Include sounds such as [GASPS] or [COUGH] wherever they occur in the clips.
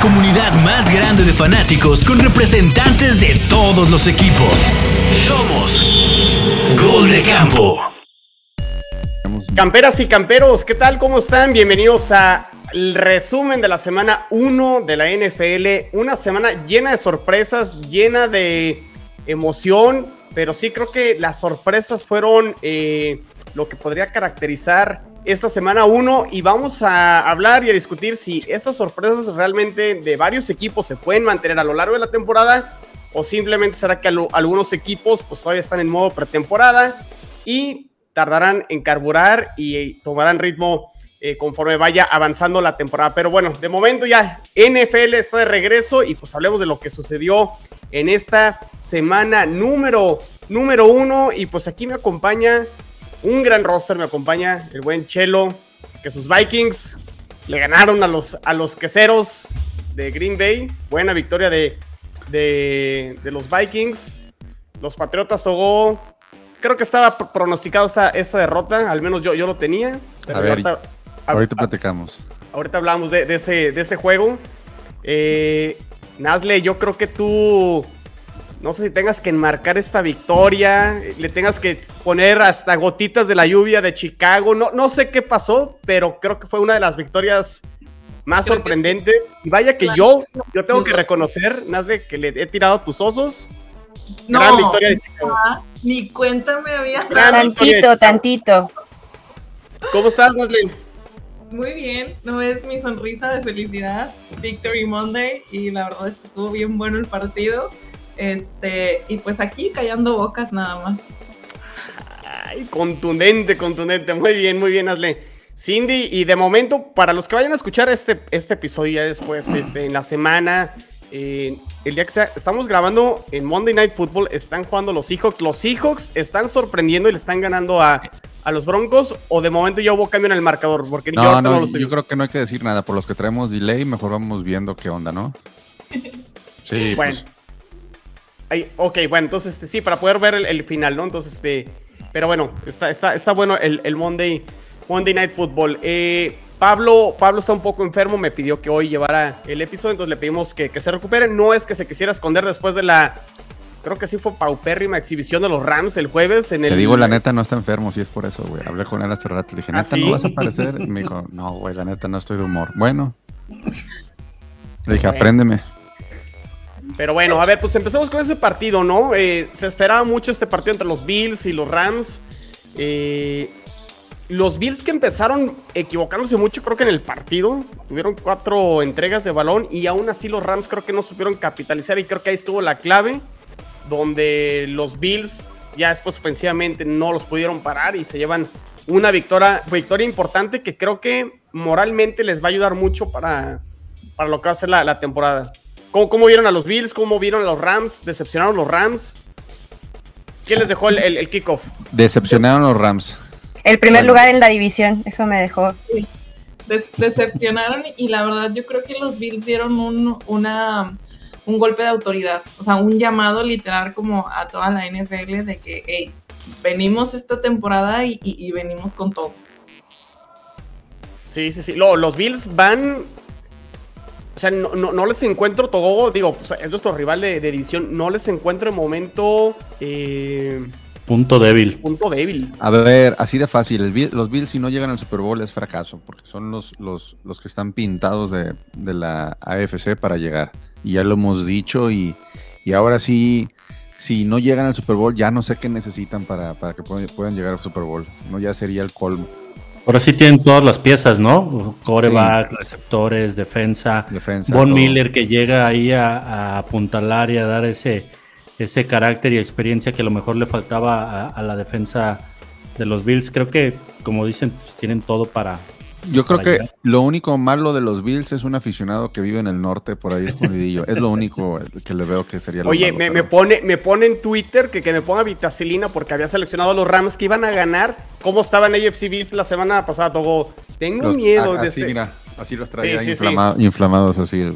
comunidad más grande de fanáticos con representantes de todos los equipos. Somos Gol de Campo. Camperas y camperos, ¿qué tal? ¿Cómo están? Bienvenidos a el resumen de la semana 1 de la NFL. Una semana llena de sorpresas, llena de emoción, pero sí creo que las sorpresas fueron eh, lo que podría caracterizar esta semana 1 y vamos a hablar y a discutir si estas sorpresas realmente de varios equipos se pueden mantener a lo largo de la temporada o simplemente será que algunos equipos pues todavía están en modo pretemporada y tardarán en carburar y tomarán ritmo eh, conforme vaya avanzando la temporada. Pero bueno, de momento ya NFL está de regreso y pues hablemos de lo que sucedió en esta semana número número uno y pues aquí me acompaña un gran roster, me acompaña el buen Chelo, que sus Vikings le ganaron a los, a los queseros de Green Bay. Buena victoria de, de, los Vikings. Los Patriotas tocó. Creo que estaba pronosticado esta, esta derrota, al menos yo, yo lo tenía. a ver, ahorita, platicamos. Ahorita hablamos de, ese, de ese juego. Eh, Nasle, yo creo que tú no sé si tengas que enmarcar esta victoria, le tengas que poner hasta gotitas de la lluvia de Chicago. No, no sé qué pasó, pero creo que fue una de las victorias más sorprendentes. Y vaya que yo, yo tengo que reconocer, Nazle, que le he tirado tus osos. No, Gran victoria de Chicago. ni cuéntame había Tantito, tantito. ¿Cómo estás, Nazle? Muy bien, no es mi sonrisa de felicidad. Victory Monday y la verdad es que estuvo bien bueno el partido. Este, y pues aquí callando bocas nada más. Ay, contundente, contundente. Muy bien, muy bien, Asle. Cindy, y de momento, para los que vayan a escuchar este, este episodio ya después, este, en la semana, eh, el día que sea, estamos grabando en Monday Night Football, están jugando los Seahawks. Los Seahawks están sorprendiendo y le están ganando a, a los Broncos, o de momento ya hubo cambio en el marcador, porque no, yo, no, yo creo que no hay que decir nada. Por los que traemos delay, mejor vamos viendo qué onda, ¿no? [LAUGHS] Sí, bueno. Pues, ok, bueno, entonces este, sí, para poder ver el, final, ¿no? Entonces, este, pero bueno, está, está, está bueno el, el Monday, Monday Night Football. Eh, Pablo, Pablo está un poco enfermo, me pidió que hoy llevara el episodio, entonces le pedimos que, que se recupere. No es que se quisiera esconder después de la, creo que sí fue paupérrima exhibición de los Rams el jueves en el... Te digo, la neta no está enfermo, si es por eso, güey. Hablé con él hace rato, le dije, ¿Ah, neta, ¿no vas a aparecer? Y me dijo, no, güey, la neta no estoy de humor. Bueno. Le dije, apréndeme. Pero bueno, a ver, pues empecemos con ese partido, ¿no? Eh, se esperaba mucho este partido entre los Bills y los Rams. Eh, los Bills que empezaron equivocándose mucho, creo que en el partido, tuvieron cuatro entregas de balón y aún así los Rams creo que no supieron capitalizar y creo que ahí estuvo la clave, donde los Bills ya después ofensivamente no los pudieron parar y se llevan una victoria, victoria importante que creo que moralmente les va a ayudar mucho para, para lo que va a ser la temporada. ¿Cómo, vieron a los Bills? ¿Cómo vieron a los Rams? ¿Decepcionaron los Rams? ¿Quién les dejó el, kickoff? Decepcionaron los Rams. El primer lugar en la división, eso me dejó. decepcionaron y la verdad yo creo que los Bills dieron un, una, un golpe de autoridad, o sea, un llamado literal como a toda la NFL de que, hey, venimos esta temporada y, venimos con todo. Sí, sí, sí. los Bills van o sea, no, les encuentro todo, digo, es nuestro rival de, división, no les encuentro en momento... Eh, punto débil. Punto débil. A ver, así de fácil, los Bills si no llegan al Super Bowl es fracaso, porque son los, los, los que están pintados de, la AFC para llegar. Y ya lo hemos dicho y, ahora sí si no llegan al Super Bowl, ya no sé qué necesitan para, para que puedan llegar al Super Bowl. no, ya sería el colmo. Ahora sí tienen todas las piezas, ¿no? Coreback, receptores, defensa. defensa Von Miller que llega ahí a, apuntalar y a dar ese, ese carácter y experiencia que a lo mejor le faltaba a, la defensa de los Bills. Creo que, como dicen, pues tienen todo para, yo creo que lo único malo de los Bills es un aficionado que vive en el norte, por ahí escondidillo. es lo único que le veo que sería lo Oye, me, me, pone, me pone en Twitter que, que me ponga vitacilina porque había seleccionado a los Rams que iban a ganar. ¿Cómo estaban AFC Bills la semana pasada, Togo? Tengo miedo de así, mira, así los traía inflamados así.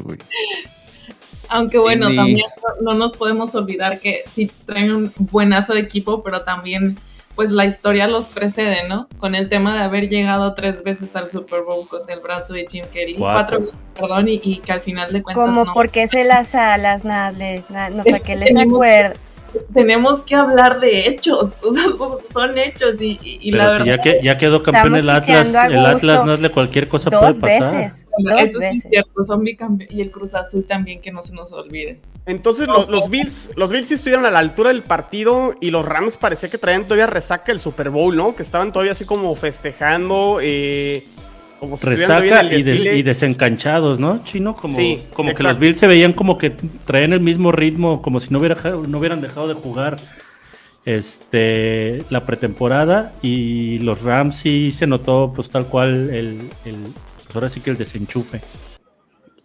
Aunque bueno, también no, nos podemos olvidar que sí traen un buenazo de equipo, pero también pues la historia los precede, ¿no? Con el tema de haber llegado tres veces al Super Bowl con el brazo de Jim Kelly, cuatro, perdón, y, que al final de cuentas Como porque se las alas, nada, no, para que les acuerde tenemos que hablar de hechos, [LAUGHS] son hechos y, la verdad. ya, que, ya quedó campeón el Atlas, el Atlas no es de cualquier cosa dos puede pasar. Veces, dos Eso veces. es cierto, son y el Cruz Azul también que no se nos olvide. Entonces los, los, Bills, los Bills sí estuvieron a la altura del partido y los Rams parecía que traían todavía resaca el Super Bowl, ¿no? Que estaban todavía así como festejando. Eh, como Resaca y, desencanchados, ¿no? Chino, como, como que los Bills se veían como que traían el mismo ritmo, como si no, hubiera, no hubieran dejado de jugar este la pretemporada y los Rams sí se notó pues tal cual el, el pues ahora sí que el desenchufe.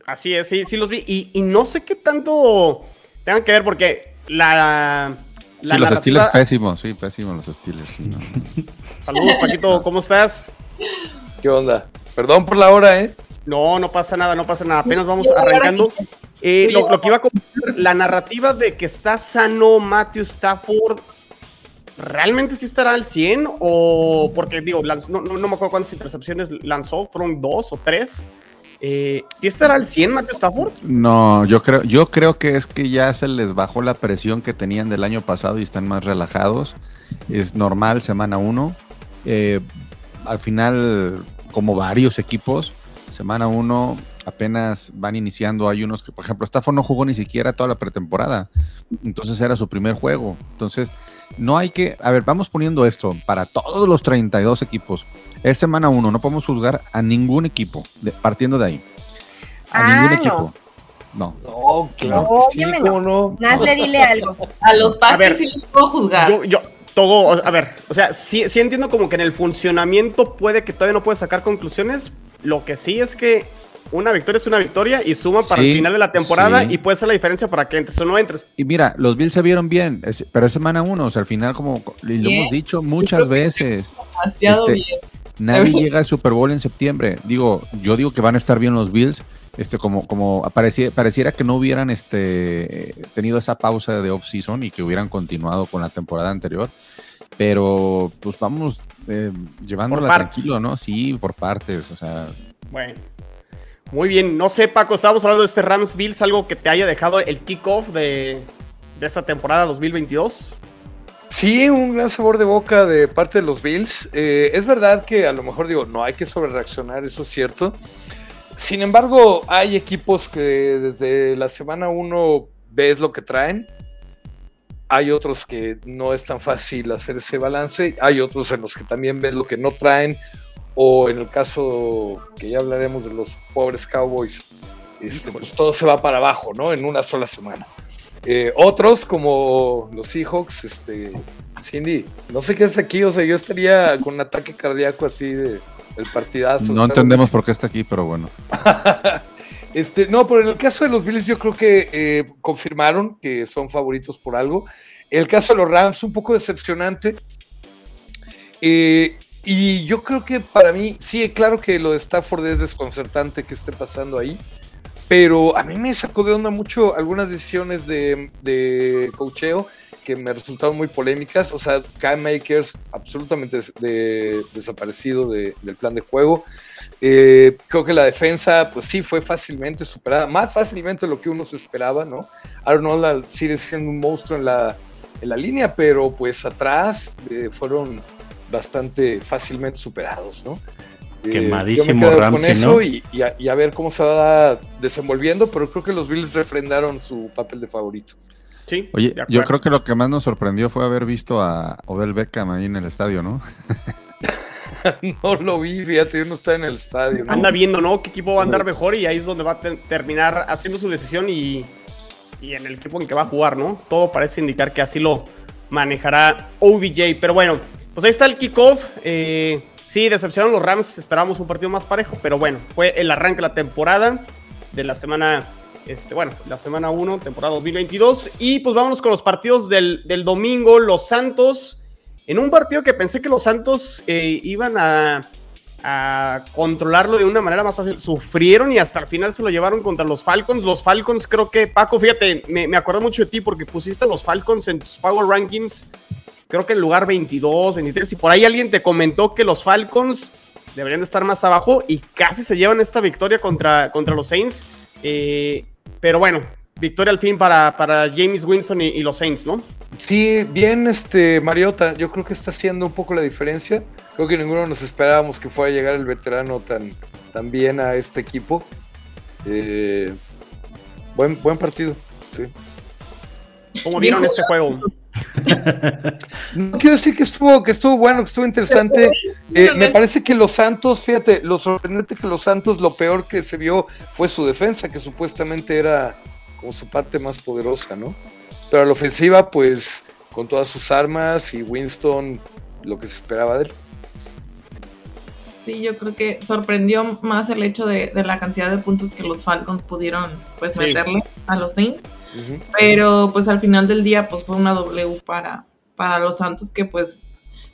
Así es, sí, sí los vi. Y, no sé qué tanto tengan que ver porque la... la sí, los estilos pésimos, sí, pésimos los estilos. [LAUGHS] Saludos, Paquito, ¿cómo estás? ¿Qué onda? Perdón por la hora, ¿eh? No, no pasa nada, no pasa nada. Apenas vamos arrancando. Eh, lo, que iba a comentar, la narrativa de que está sano Matthew Stafford, ¿realmente sí estará al 100? O porque, digo, no, me acuerdo cuántas intercepciones lanzó, fueron dos o tres. Eh, ¿Sí estará al 100 Matthew Stafford? No, yo creo, yo creo que es que ya se les bajó la presión que tenían del año pasado y están más relajados. Es normal, semana uno. Eh, al final como varios equipos. Semana 1 apenas van iniciando. Hay unos que, por ejemplo, Stafford no jugó ni siquiera toda la pretemporada. Entonces era su primer juego. Entonces, no hay que. A ver, vamos poniendo esto para todos los 32 equipos. Es semana 1. No podemos juzgar a ningún equipo partiendo de ahí. A ah, ningún equipo. No. No, claro. No, no. Más dile algo. A los Packers sí los puedo juzgar. yo, todo, a ver, o sea, sí, sí entiendo como que en el funcionamiento puede que todavía no puedes sacar conclusiones. Lo que sí es que una victoria es una victoria y suma para el final de la temporada y puede ser la diferencia para que entres o no entres. Y mira, los Bills se vieron bien, pero es semana uno, o sea, al final, como lo hemos dicho muchas veces. Demasiado este, bien. Nadie [LAUGHS] llega al Super Bowl en septiembre. Digo, yo digo que van a estar bien los Bills. Este, como, como pareciera, pareciera que no hubieran este, tenido esa pausa de off-season y que hubieran continuado con la temporada anterior. Pero pues vamos eh, llevándola tranquilo, ¿no? Sí, por partes, o sea. Bueno. Muy bien, no sé, Paco, estábamos hablando de este Rams Bills, algo que te haya dejado el kickoff de, de esta temporada 2022. Sí, un gran sabor de boca de parte de los Bills. Eh, es verdad que a lo mejor digo, no hay que sobrereaccionar, eso es cierto. Sin embargo, hay equipos que desde la semana 1 ves lo que traen hay otros que no es tan fácil hacer ese balance, hay otros en los que también ves lo que no traen, o en el caso que ya hablaremos de los pobres Cowboys, este, pues todo se va para abajo, ¿no? En una sola semana. Eh, otros, como los Seahawks, este, Cindy, no sé qué es aquí, o sea, yo estaría con un ataque cardíaco así de el partidazo. No entendemos por qué está aquí, pero bueno. [LAUGHS] Este, no, pero en el caso de los Bills yo creo que eh, confirmaron que son favoritos por algo. El caso de los Rams, un poco decepcionante. Eh, y yo creo que para mí, sí, claro que lo de Stafford es desconcertante que esté pasando ahí. Pero a mí me sacó de onda mucho algunas decisiones de, de cocheo que me resultaron muy polémicas. O sea, Cam Makers absolutamente desaparecido del plan de juego. Eh, creo que la defensa, pues sí, fue fácilmente superada, más fácilmente de lo que uno se esperaba, ¿no? Arnold sigue siendo un monstruo en la, en la línea, pero pues atrás eh, fueron bastante fácilmente superados, ¿no? Eh, Quemadísimo Ramsey, ¿no? Y, a, ver cómo se va desenvolviendo, pero creo que los Bills refrendaron su papel de favorito. Sí. Oye, yo creo que lo que más nos sorprendió fue haber visto a Odell Beckham ahí en el estadio, ¿no? [LAUGHS] no lo vi, fíjate, uno está en el estadio. Anda viendo, ¿no? ¿Qué equipo va a andar mejor? Y ahí es donde va a terminar haciendo su decisión y, en el equipo en que va a jugar, ¿no? Todo parece indicar que así lo manejará OBJ. Pero bueno, pues ahí está el kickoff. Eh, sí, decepcionaron los Rams. Esperábamos un partido más parejo, pero bueno, fue el arranque de la temporada de la semana. Este, bueno, la semana 1, temporada 2022. Y pues vámonos con los partidos del, domingo. Los Santos en un partido que pensé que los Santos eh, iban a, controlarlo de una manera más fácil, sufrieron y hasta el final se lo llevaron contra los Falcons. Los Falcons creo que, Paco, fíjate, me, me acuerdo mucho de ti porque pusiste a los Falcons en tus Power Rankings creo que en lugar 22, 23, y por ahí alguien te comentó que los Falcons deberían de estar más abajo y casi se llevan esta victoria contra, contra los Saints. Eh, pero bueno, victoria al fin para, para James Winston y, los Saints, ¿no? Sí, bien, este Mariota, yo creo que está haciendo un poco la diferencia. Creo que ninguno nos esperábamos que fuera a llegar el veterano tan, tan bien a este equipo. Eh, buen, buen partido, sí. ¿Cómo vieron este juego? No quiero decir que estuvo, que estuvo bueno, que estuvo interesante. Eh, me parece que los Santos, fíjate, lo sorprendente que los Santos, lo peor que se vio fue su defensa, que supuestamente era como su parte más poderosa, ¿no? Pero a la ofensiva, pues, con todas sus armas y Winston, lo que se esperaba de él. Sí, yo creo que sorprendió más el hecho de, la cantidad de puntos que los Falcons pudieron pues meterle a los Saints. Pero pues al final del día pues fue una W para, para los Santos que pues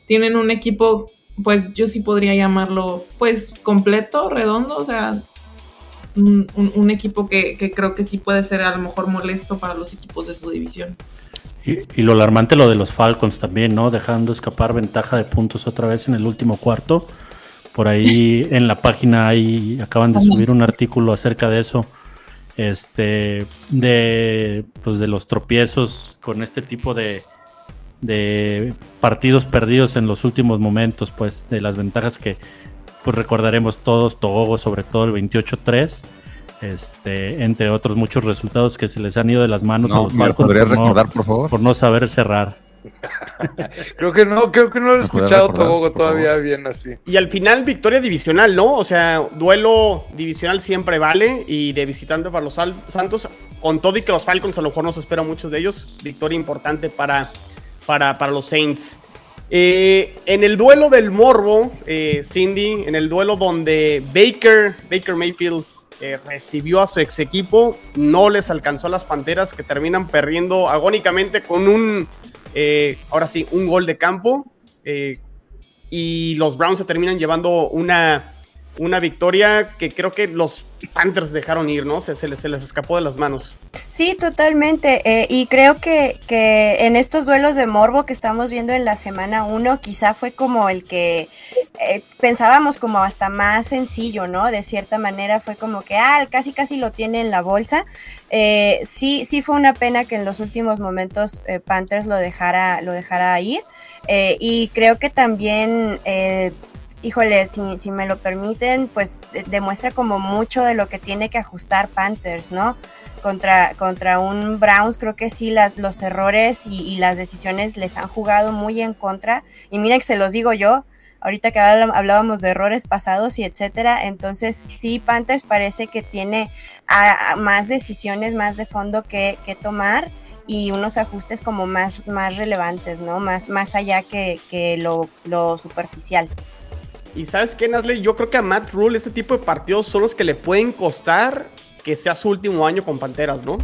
tienen un equipo pues yo sí podría llamarlo pues completo, redondo, o sea, un, equipo que, creo que sí puede ser a lo mejor molesto para los equipos de su división. Y, y, lo alarmante lo de los Falcons también, ¿no? Dejando escapar ventaja de puntos otra vez en el último cuarto. Por ahí en la página ahí acaban de subir un artículo acerca de eso este, de, pues de los tropiezos con este tipo de, de partidos perdidos en los últimos momentos, pues de las ventajas que pues recordaremos todos, Togo sobre todo el 28-3, este, entre otros muchos resultados que se les han ido de las manos a los recordar, por, favor? por no saber cerrar. [LAUGHS] creo que no, creo que no lo he escuchado todavía bien así. Y al final, victoria divisional, ¿no? O sea, duelo divisional siempre vale. Y de visitante para los Santos, con todo y que los Falcons a lo mejor no se espera mucho de ellos, victoria importante para, para, para los Saints. Eh, en el duelo del Morbo, eh, Cindy, en el duelo donde Baker, Baker Mayfield eh, recibió a su ex equipo, no les alcanzó a las Panteras que terminan perdiendo agónicamente con un eh, ahora sí, un gol de campo. Eh, y los Browns se terminan llevando una, una victoria que creo que los Panthers dejaron ir, ¿no? Se, les, se les escapó de las manos. Sí, totalmente. Eh, y creo que, que, en estos duelos de morbo que estamos viendo en la semana 1, quizá fue como el que pensábamos como hasta más sencillo, ¿no? De cierta manera fue como que, ah, casi casi lo tiene en la bolsa. Eh, sí, sí fue una pena que en los últimos momentos eh, Panthers lo dejara, lo dejara ir. Eh, y creo que también, híjole, si, si, me lo permiten, pues demuestra como mucho de lo que tiene que ajustar Panthers, ¿no? Contra, contra un Browns, creo que sí, las, los errores y, y las decisiones les han jugado muy en contra. Y mira que se los digo yo, ahorita que hablábamos de errores pasados y etcétera, entonces sí, Panthers parece que tiene más decisiones, más de fondo que, tomar y unos ajustes como más, más relevantes, ¿no? Más, más allá que, lo, lo, superficial. Y sabes qué, Nasley, yo creo que a Matt Rule este tipo de partidos son los que le pueden costar que sea su último año con Panteras, ¿no?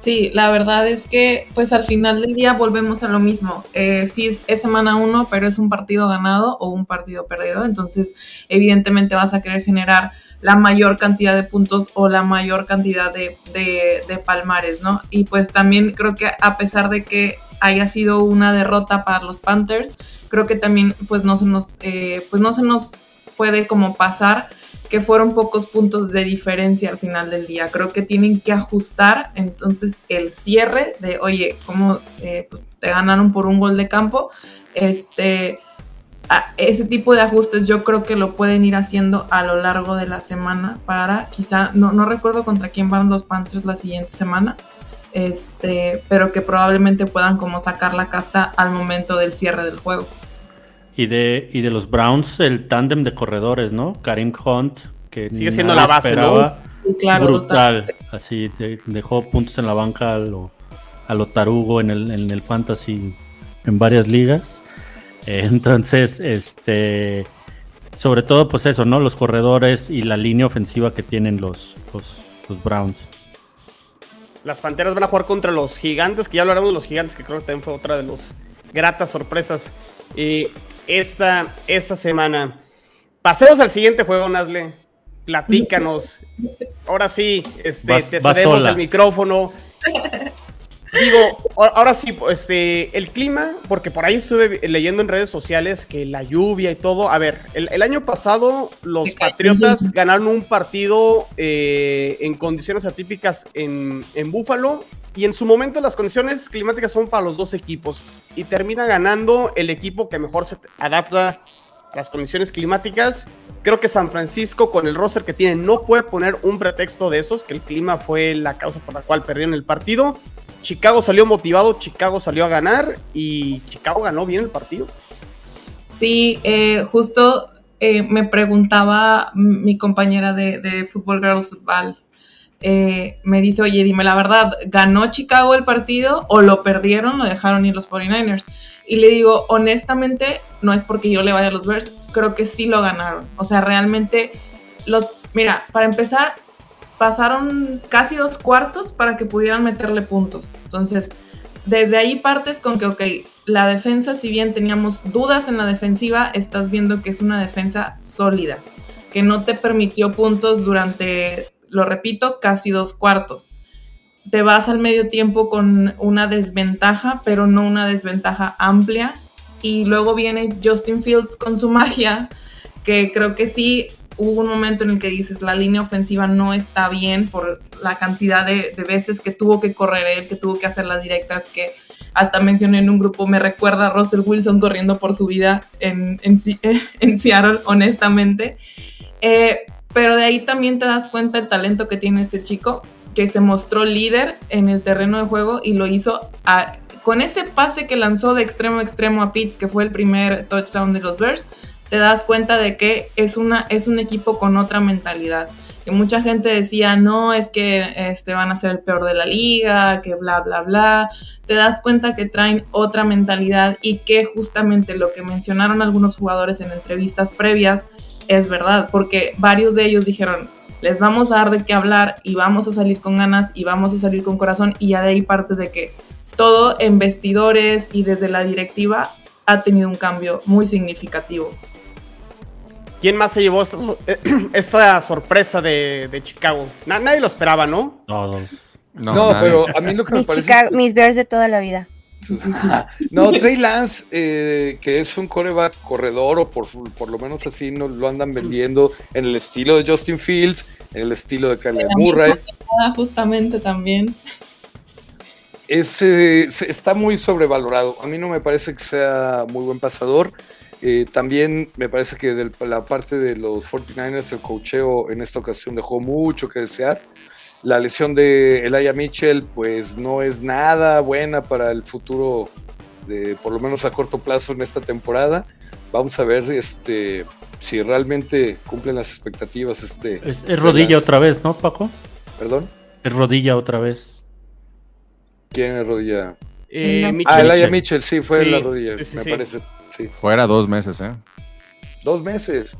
Sí, la verdad es que pues al final del día volvemos a lo mismo. Eh, sí es, semana uno, pero es un partido ganado o un partido perdido, entonces evidentemente vas a querer generar la mayor cantidad de puntos o la mayor cantidad de, de, palmares, ¿no? Y pues también creo que a pesar de que haya sido una derrota para los Panthers, creo que también pues no se nos, eh, pues no se nos puede como pasar que fueron pocos puntos de diferencia al final del día. Creo que tienen que ajustar entonces el cierre de, oye, ¿cómo eh, pues, te ganaron por un gol de campo? Este, ese tipo de ajustes yo creo que lo pueden ir haciendo a lo largo de la semana para quizá, no, no recuerdo contra quién van los Panthers la siguiente semana, este, pero que probablemente puedan como sacar la casta al momento del cierre del juego. Y de, y de los Browns, el tándem de corredores, ¿no? Karim Hunt, que sigue siendo la base, ¿no? brutal. Así dejó puntos en la banca a lo, a lo tarugo en el, en el fantasy en varias ligas. [LAUGHS] Entonces, este sobre todo, pues eso, ¿no? Los corredores y la línea ofensiva que tienen los, los, los, Browns. Las Panteras van a jugar contra los Gigantes, que ya hablaremos de los Gigantes, que creo que también fue otra de las gratas sorpresas. Y esta, esta semana. Pasemos al siguiente juego, Nazle. Platícanos. Ahora sí, este, te cedemos el micrófono. Digo, ahora sí, este, el clima, porque por ahí estuve leyendo en redes sociales que la lluvia y todo. A ver, el, año pasado los Patriotas ganaron un partido eh, en condiciones atípicas en, en Búfalo y en su momento las condiciones climáticas son para los dos equipos y termina ganando el equipo que mejor se adapta a las condiciones climáticas. Creo que San Francisco con el roster que tiene no puede poner un pretexto de esos, que el clima fue la causa por la cual perdieron el partido. Chicago salió motivado, Chicago salió a ganar y Chicago ganó bien el partido. Sí, eh, justo eh, me preguntaba mi compañera de, Football Girls, Val, eh, me dice, oye, dime la verdad, ¿ganó Chicago el partido o lo perdieron, lo dejaron ir los 49ers? Y le digo, honestamente, no es porque yo le vaya a los Bears, creo que sí lo ganaron. O sea, realmente, los, mira, para empezar, pasaron casi dos cuartos para que pudieran meterle puntos. Entonces, desde ahí partes con que, ok, la defensa, si bien teníamos dudas en la defensiva, estás viendo que es una defensa sólida, que no te permitió puntos durante lo repito, casi dos cuartos. Te vas al medio tiempo con una desventaja, pero no una desventaja amplia. Y luego viene Justin Fields con su magia, que creo que sí hubo un momento en el que dices la línea ofensiva no está bien por la cantidad de, veces que tuvo que correr él, que tuvo que hacer las directas, que hasta mencioné en un grupo, me recuerda a Russell Wilson corriendo por su vida en, en, [LAUGHS] en Seattle, honestamente. Eh, pero de ahí también te das cuenta el talento que tiene este chico, que se mostró líder en el terreno de juego y lo hizo con ese pase que lanzó de extremo a extremo a Pitts, que fue el primer touchdown de los Bears, te das cuenta de que es, una, es un equipo con otra mentalidad. Que mucha gente decía, no, es que este, van a ser el peor de la liga, que bla, bla, bla. Te das cuenta que traen otra mentalidad y que justamente lo que mencionaron algunos jugadores en entrevistas previas, es verdad, porque varios de ellos dijeron, les vamos a dar de qué hablar y vamos a salir con ganas y vamos a salir con corazón y ya de ahí partes de que todo en vestidores y desde la directiva ha tenido un cambio muy significativo. ¿Quién más se llevó esta, [CLEARS THROAT] sorpresa de, Chicago? nadie lo esperaba, ¿no? Todos. No, pero a mí lo que mis me parece... mis Bears de toda la vida. [LAUGHS] no, Trey Lance, eh, que es un coreback corredor, o por, por lo menos así nos lo andan vendiendo en el estilo de Justin Fields, en el estilo de Kyle Murray. Justamente también. Es, eh, está muy sobrevalorado. A mí no me parece que sea muy buen pasador. Eh, también me parece que de la parte de los 49ers el cocheo en esta ocasión dejó mucho que desear. La lesión de Elijah Mitchell, pues no es nada buena para el futuro, de, por lo menos a corto plazo en esta temporada. Vamos a ver este, si realmente cumplen las expectativas. Este, es, rodilla otra vez, ¿no, Paco? ¿Perdón? Es rodilla otra vez. ¿Quién es rodilla? Eh, ah, Elijah Mitchell, sí, fue la rodilla, me parece. Sí. Fuera dos meses, ¿eh? Dos meses.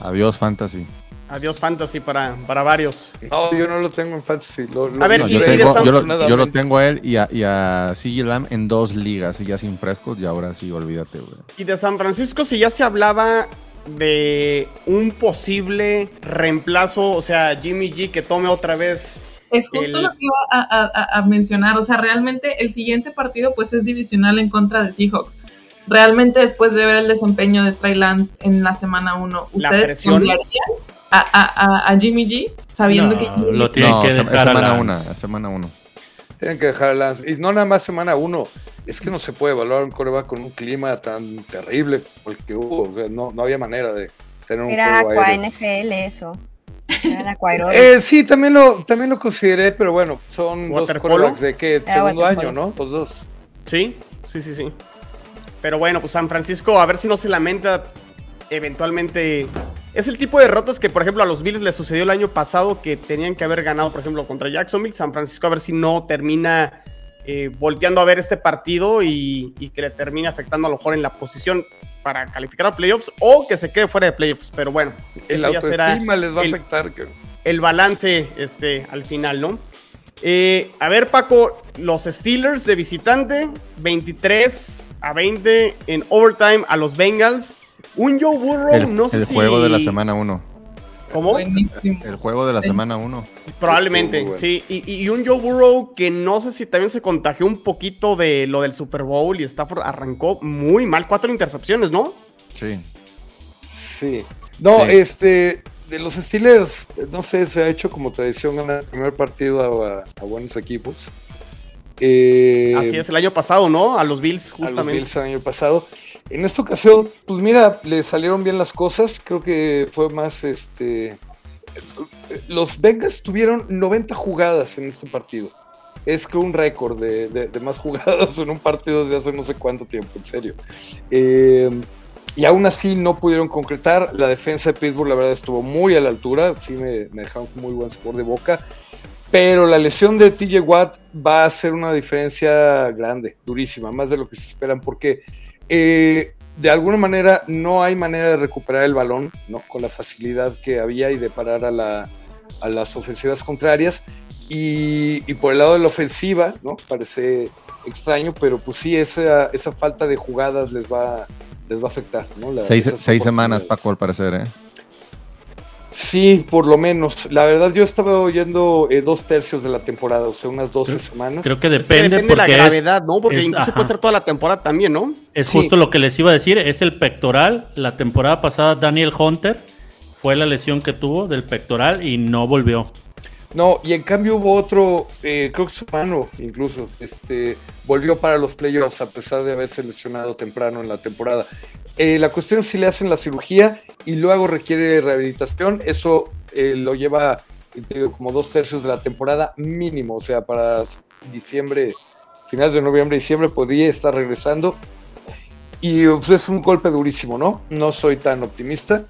Adiós, Fantasy. Adiós Fantasy para, para varios. No, yo no lo tengo en Fantasy. a ver, yo, lo, tengo a él y a, y a Lam en dos ligas, y ya sin frescos, y ahora sí, olvídate, güey. Y de San Francisco, si ya se hablaba de un posible reemplazo, o sea, Jimmy G que tome otra vez. Es justo lo que iba a, a, mencionar, o sea, realmente el siguiente partido pues es divisional en contra de Seahawks realmente después de ver el desempeño de Trey Lance en la semana 1, ¿ustedes cambiarían a, a, Jimmy G sabiendo que lo tienen que dejar semana 1 semana uno. Tienen que dejar a Lance. Y no nada más semana 1. Es que no se puede evaluar un coreback con un clima tan terrible porque hubo. no, no había manera de tener un Era Aqua NFL eso. Eh, sí, también lo, también lo consideré, pero bueno, son dos de qué segundo año, ¿no? Los dos. Sí, sí, sí, sí. Pero bueno, pues San Francisco, a ver si no se lamenta eventualmente es el tipo de derrotas que, por ejemplo, a los Bills les sucedió el año pasado que tenían que haber ganado, por ejemplo, contra Jacksonville, San Francisco, a ver si no termina eh, volteando a ver este partido y, que le termine afectando a lo mejor en la posición para calificar a playoffs o que se quede fuera de playoffs. Pero bueno, el eso ya será les va a afectar. El balance este, al final, ¿no? Eh, a ver, Paco, los Steelers de visitante, 23 a 20 en overtime a los Bengals. Un Joe Burrow, el, no sé el juego de la semana 1. ¿Cómo? El juego de la semana 1. Probablemente, sí. Y, un Joe Burrow que no sé si también se contagió un poquito de lo del Super Bowl y Stafford arrancó muy mal. Cuatro intercepciones, ¿no? Sí. Sí. No, este, de los Steelers, no sé, se ha hecho como tradición ganar el primer partido a, buenos equipos. Eh, Así es, el año pasado, ¿no? A los Bills, justamente. A los Bills el año pasado. En esta ocasión, pues mira, le salieron bien las cosas. Creo que fue más, este... Los Bengals tuvieron 90 jugadas en este partido. Es creo un récord de, más jugadas en un partido desde hace no sé cuánto tiempo, en serio. Eh, y aún así no pudieron concretar. La defensa de Pittsburgh, la verdad, estuvo muy a la altura. Sí me, me dejaron muy buen sabor de boca. Pero la lesión de TJ Watt va a hacer una diferencia grande, durísima, más de lo que se esperan, porque eh, de alguna manera no hay manera de recuperar el balón, ¿no? Con la facilidad que había y de parar a, la, a las ofensivas contrarias. Y, y, por el lado de la ofensiva, ¿no? Parece extraño, pero pues sí, esa, esa falta de jugadas les va, les va a afectar. ¿no? seis, semanas, Paco, al parecer, ¿eh? Sí, por lo menos. La verdad, yo estaba oyendo eh, dos tercios de la temporada, o sea, unas 12 semanas. Creo que depende, de la gravedad, ¿no? Porque incluso puede ser toda la temporada también, ¿no? Es justo lo que les iba a decir, es el pectoral. La temporada pasada, Daniel Hunter fue la lesión que tuvo del pectoral y no volvió. No, y en cambio hubo otro, eh, creo que su mano incluso, este, volvió para los playoffs a pesar de haberse lesionado temprano en la temporada. Eh, la cuestión es si le hacen la cirugía y luego requiere rehabilitación, eso eh, lo lleva como dos tercios de la temporada mínimo, o sea, para diciembre, finales de noviembre, diciembre podría estar regresando. Y pues, es un golpe durísimo, ¿no? No soy tan optimista.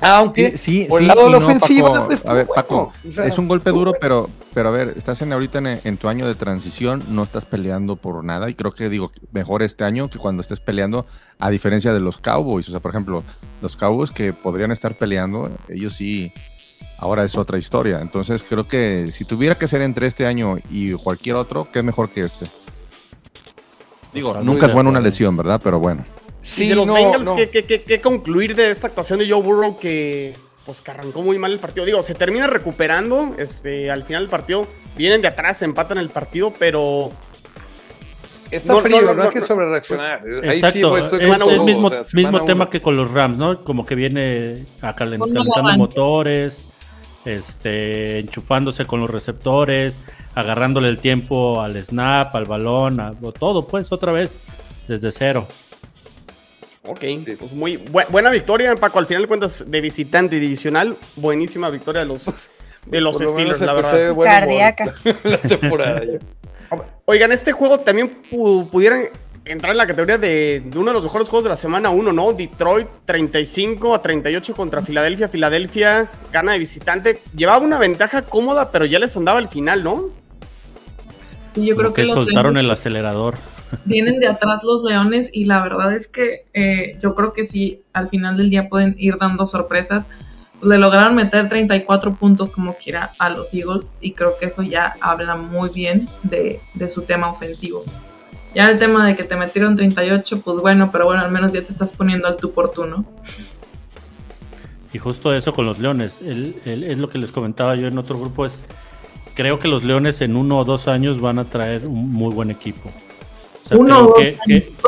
Aunque sí, por el lado de la ofensiva, pues, a ver, Paco, es un golpe duro, pero, pero a ver, estás en ahorita en, tu año de transición, no estás peleando por nada y creo que digo mejor este año que cuando estés peleando, a diferencia de los Cowboys, o sea, por ejemplo, los Cowboys que podrían estar peleando, ellos sí, ahora es otra historia. Entonces creo que si tuviera que ser entre este año y cualquier otro, ¿qué es mejor que este? Digo, nunca fue en una lesión, ¿verdad? Pero bueno. Sí, de los Bengals, ¿qué, concluir de esta actuación de Joe Burrow que, pues, que arrancó muy mal el partido? Digo, se termina recuperando este, al final del partido. Vienen de atrás, empatan el partido, pero Está frío, no, hay que sobre reaccionar. Exacto, es, el mismo, mismo tema que con los Rams, ¿no? Como que viene a calentando motores, este, enchufándose con los receptores, agarrándole el tiempo al snap, al balón, a, todo, pues otra vez desde cero. Ok, pues muy buena victoria, Paco. Al final de cuentas, de visitante y divisional, buenísima victoria de los, [LAUGHS] de los Steelers, la verdad. Cardíaca. [LAUGHS] la temporada Oigan, este juego también pudieran entrar en la categoría de, uno de los mejores juegos de la semana 1, ¿no? Detroit 35 a 38 contra Filadelfia. Filadelfia gana de visitante. Llevaba una ventaja cómoda, pero ya les andaba al final, ¿no? Sí, yo creo que, soltaron el acelerador vienen de atrás los Leones y la verdad es que eh, yo creo que sí, al final del día pueden ir dando sorpresas. Le lograron meter 34 puntos como quiera a los Eagles y creo que eso ya habla muy bien de, su tema ofensivo. Ya el tema de que te metieron 38, pues bueno, pero bueno, al menos ya te estás poniendo al tú por tú, ¿no? Y justo eso con los Leones, es lo que les comentaba yo en otro grupo, es creo que los Leones en uno o dos años van a traer un muy buen equipo creo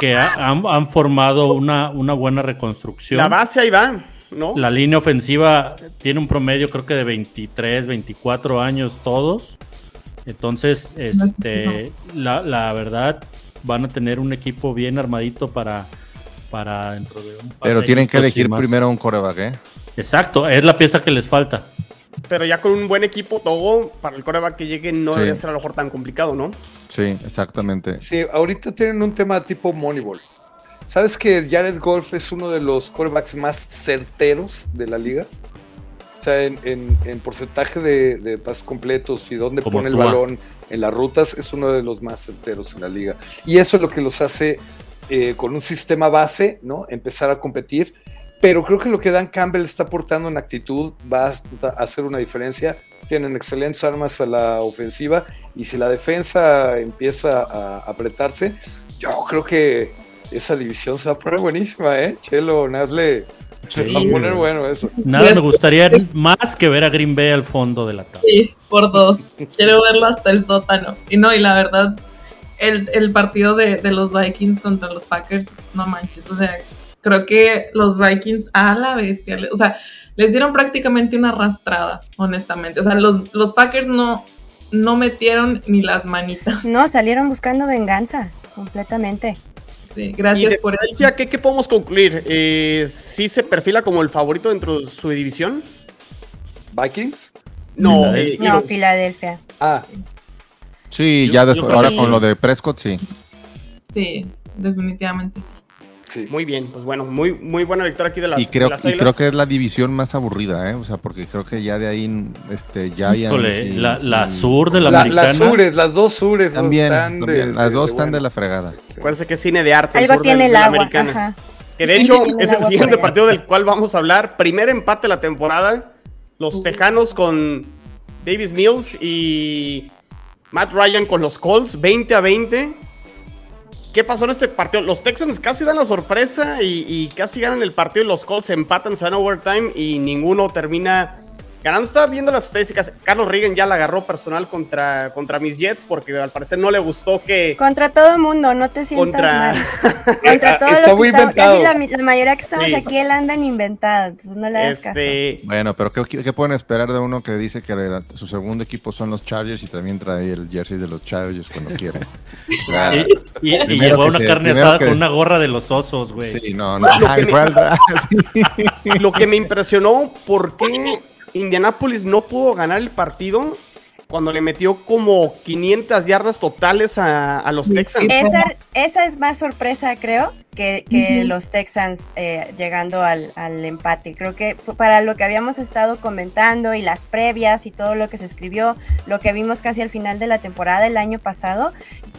que, han, formado una, una, buena reconstrucción. La base ahí va, ¿no? La línea ofensiva tiene un promedio, creo que de 23, 24 años todos. Entonces, este, la, la verdad, van a tener un equipo bien armadito para, para dentro de un Pero tienen que elegir primero un coreback, ¿eh? Exacto, es la pieza que les falta. Pero ya con un buen equipo, todo para el coreback que llegue no debe ser a lo mejor tan complicado, ¿no? Sí, exactamente. Sí, ahorita tienen un tema tipo Moneyball. ¿Sabes que Jared Golf es uno de los quarterbacks más certeros de la liga? O sea, en, porcentaje de, pasos completos y dónde pone el balón en las rutas, es uno de los más certeros en la liga. Y eso es lo que los hace eh, con un sistema base, ¿no? Empezar a competir. Pero creo que lo que Dan Campbell está aportando en actitud va a hacer una diferencia tienen excelentes armas a la ofensiva y si la defensa empieza a apretarse, yo creo que esa división se va a poner buenísima, ¿eh? Chelo, Nazle, Se va a poner bueno eso. Nada me gustaría más que ver a Green Bay al fondo de la tabla. Sí, por dos. Quiero verlo hasta el sótano. Y no, y la verdad, el, el partido de, de, los Vikings contra los Packers, no manches. O sea, creo que los Vikings a la bestia, o sea, les dieron prácticamente una arrastrada, honestamente. O sea, los, los Packers no, no metieron ni las manitas. No, salieron buscando venganza, completamente. Sí, gracias por eso. ¿qué, ¿qué, podemos concluir? Eh, ¿Sí se perfila como el favorito dentro de su división? ¿Vikings? No, eh, no Filadelfia. Ah. Sí, ya después, ahora con lo de Prescott, sí. Sí, definitivamente sí. Muy bien, pues bueno, muy, muy buena victoria aquí de las Y creo, y creo que es la división más aburrida, ¿eh? O sea, porque creo que ya de ahí, este, ya hay... la, la sur de la, la americana. Las sures, las dos sures también, están también, las dos están de la fregada. Acuérdense que es cine de arte. Algo tiene el agua, ajá. Que de hecho es el siguiente partido del cual vamos a hablar. Primer empate de la temporada. Los Tejanos con Davis Mills y Matt Ryan con los Colts, 20 a 20. ¿Qué pasó en este partido? Los Texans casi dan la sorpresa y, casi ganan el partido. Los Colts empatan, se van a overtime y ninguno termina ganando. Estaba viendo las estadísticas. Carlos Reagan ya la agarró personal contra, contra mis Jets porque al parecer no le gustó que. Contra todo el mundo, no te sientas mal. [LAUGHS] contra todos los que estamos. Casi la, mayoría que estamos aquí, él andan inventadas. Entonces no le das caso. Este, bueno, pero ¿qué, pueden esperar de uno que dice que su segundo equipo son los Chargers y también trae el jersey de los Chargers cuando quiera? [LAUGHS] y, llevó una carne asada con una gorra de los osos, güey. Sí, no, [LAUGHS] no. Lo, que me, impresionó, ¿por qué Indianapolis no pudo ganar el partido cuando le metió como 500 yardas totales a, los Texans. Esa, es más sorpresa, creo, que, los Texans eh, llegando al, empate. Creo que para lo que habíamos estado comentando y las previas y todo lo que se escribió, lo que vimos casi al final de la temporada el año pasado,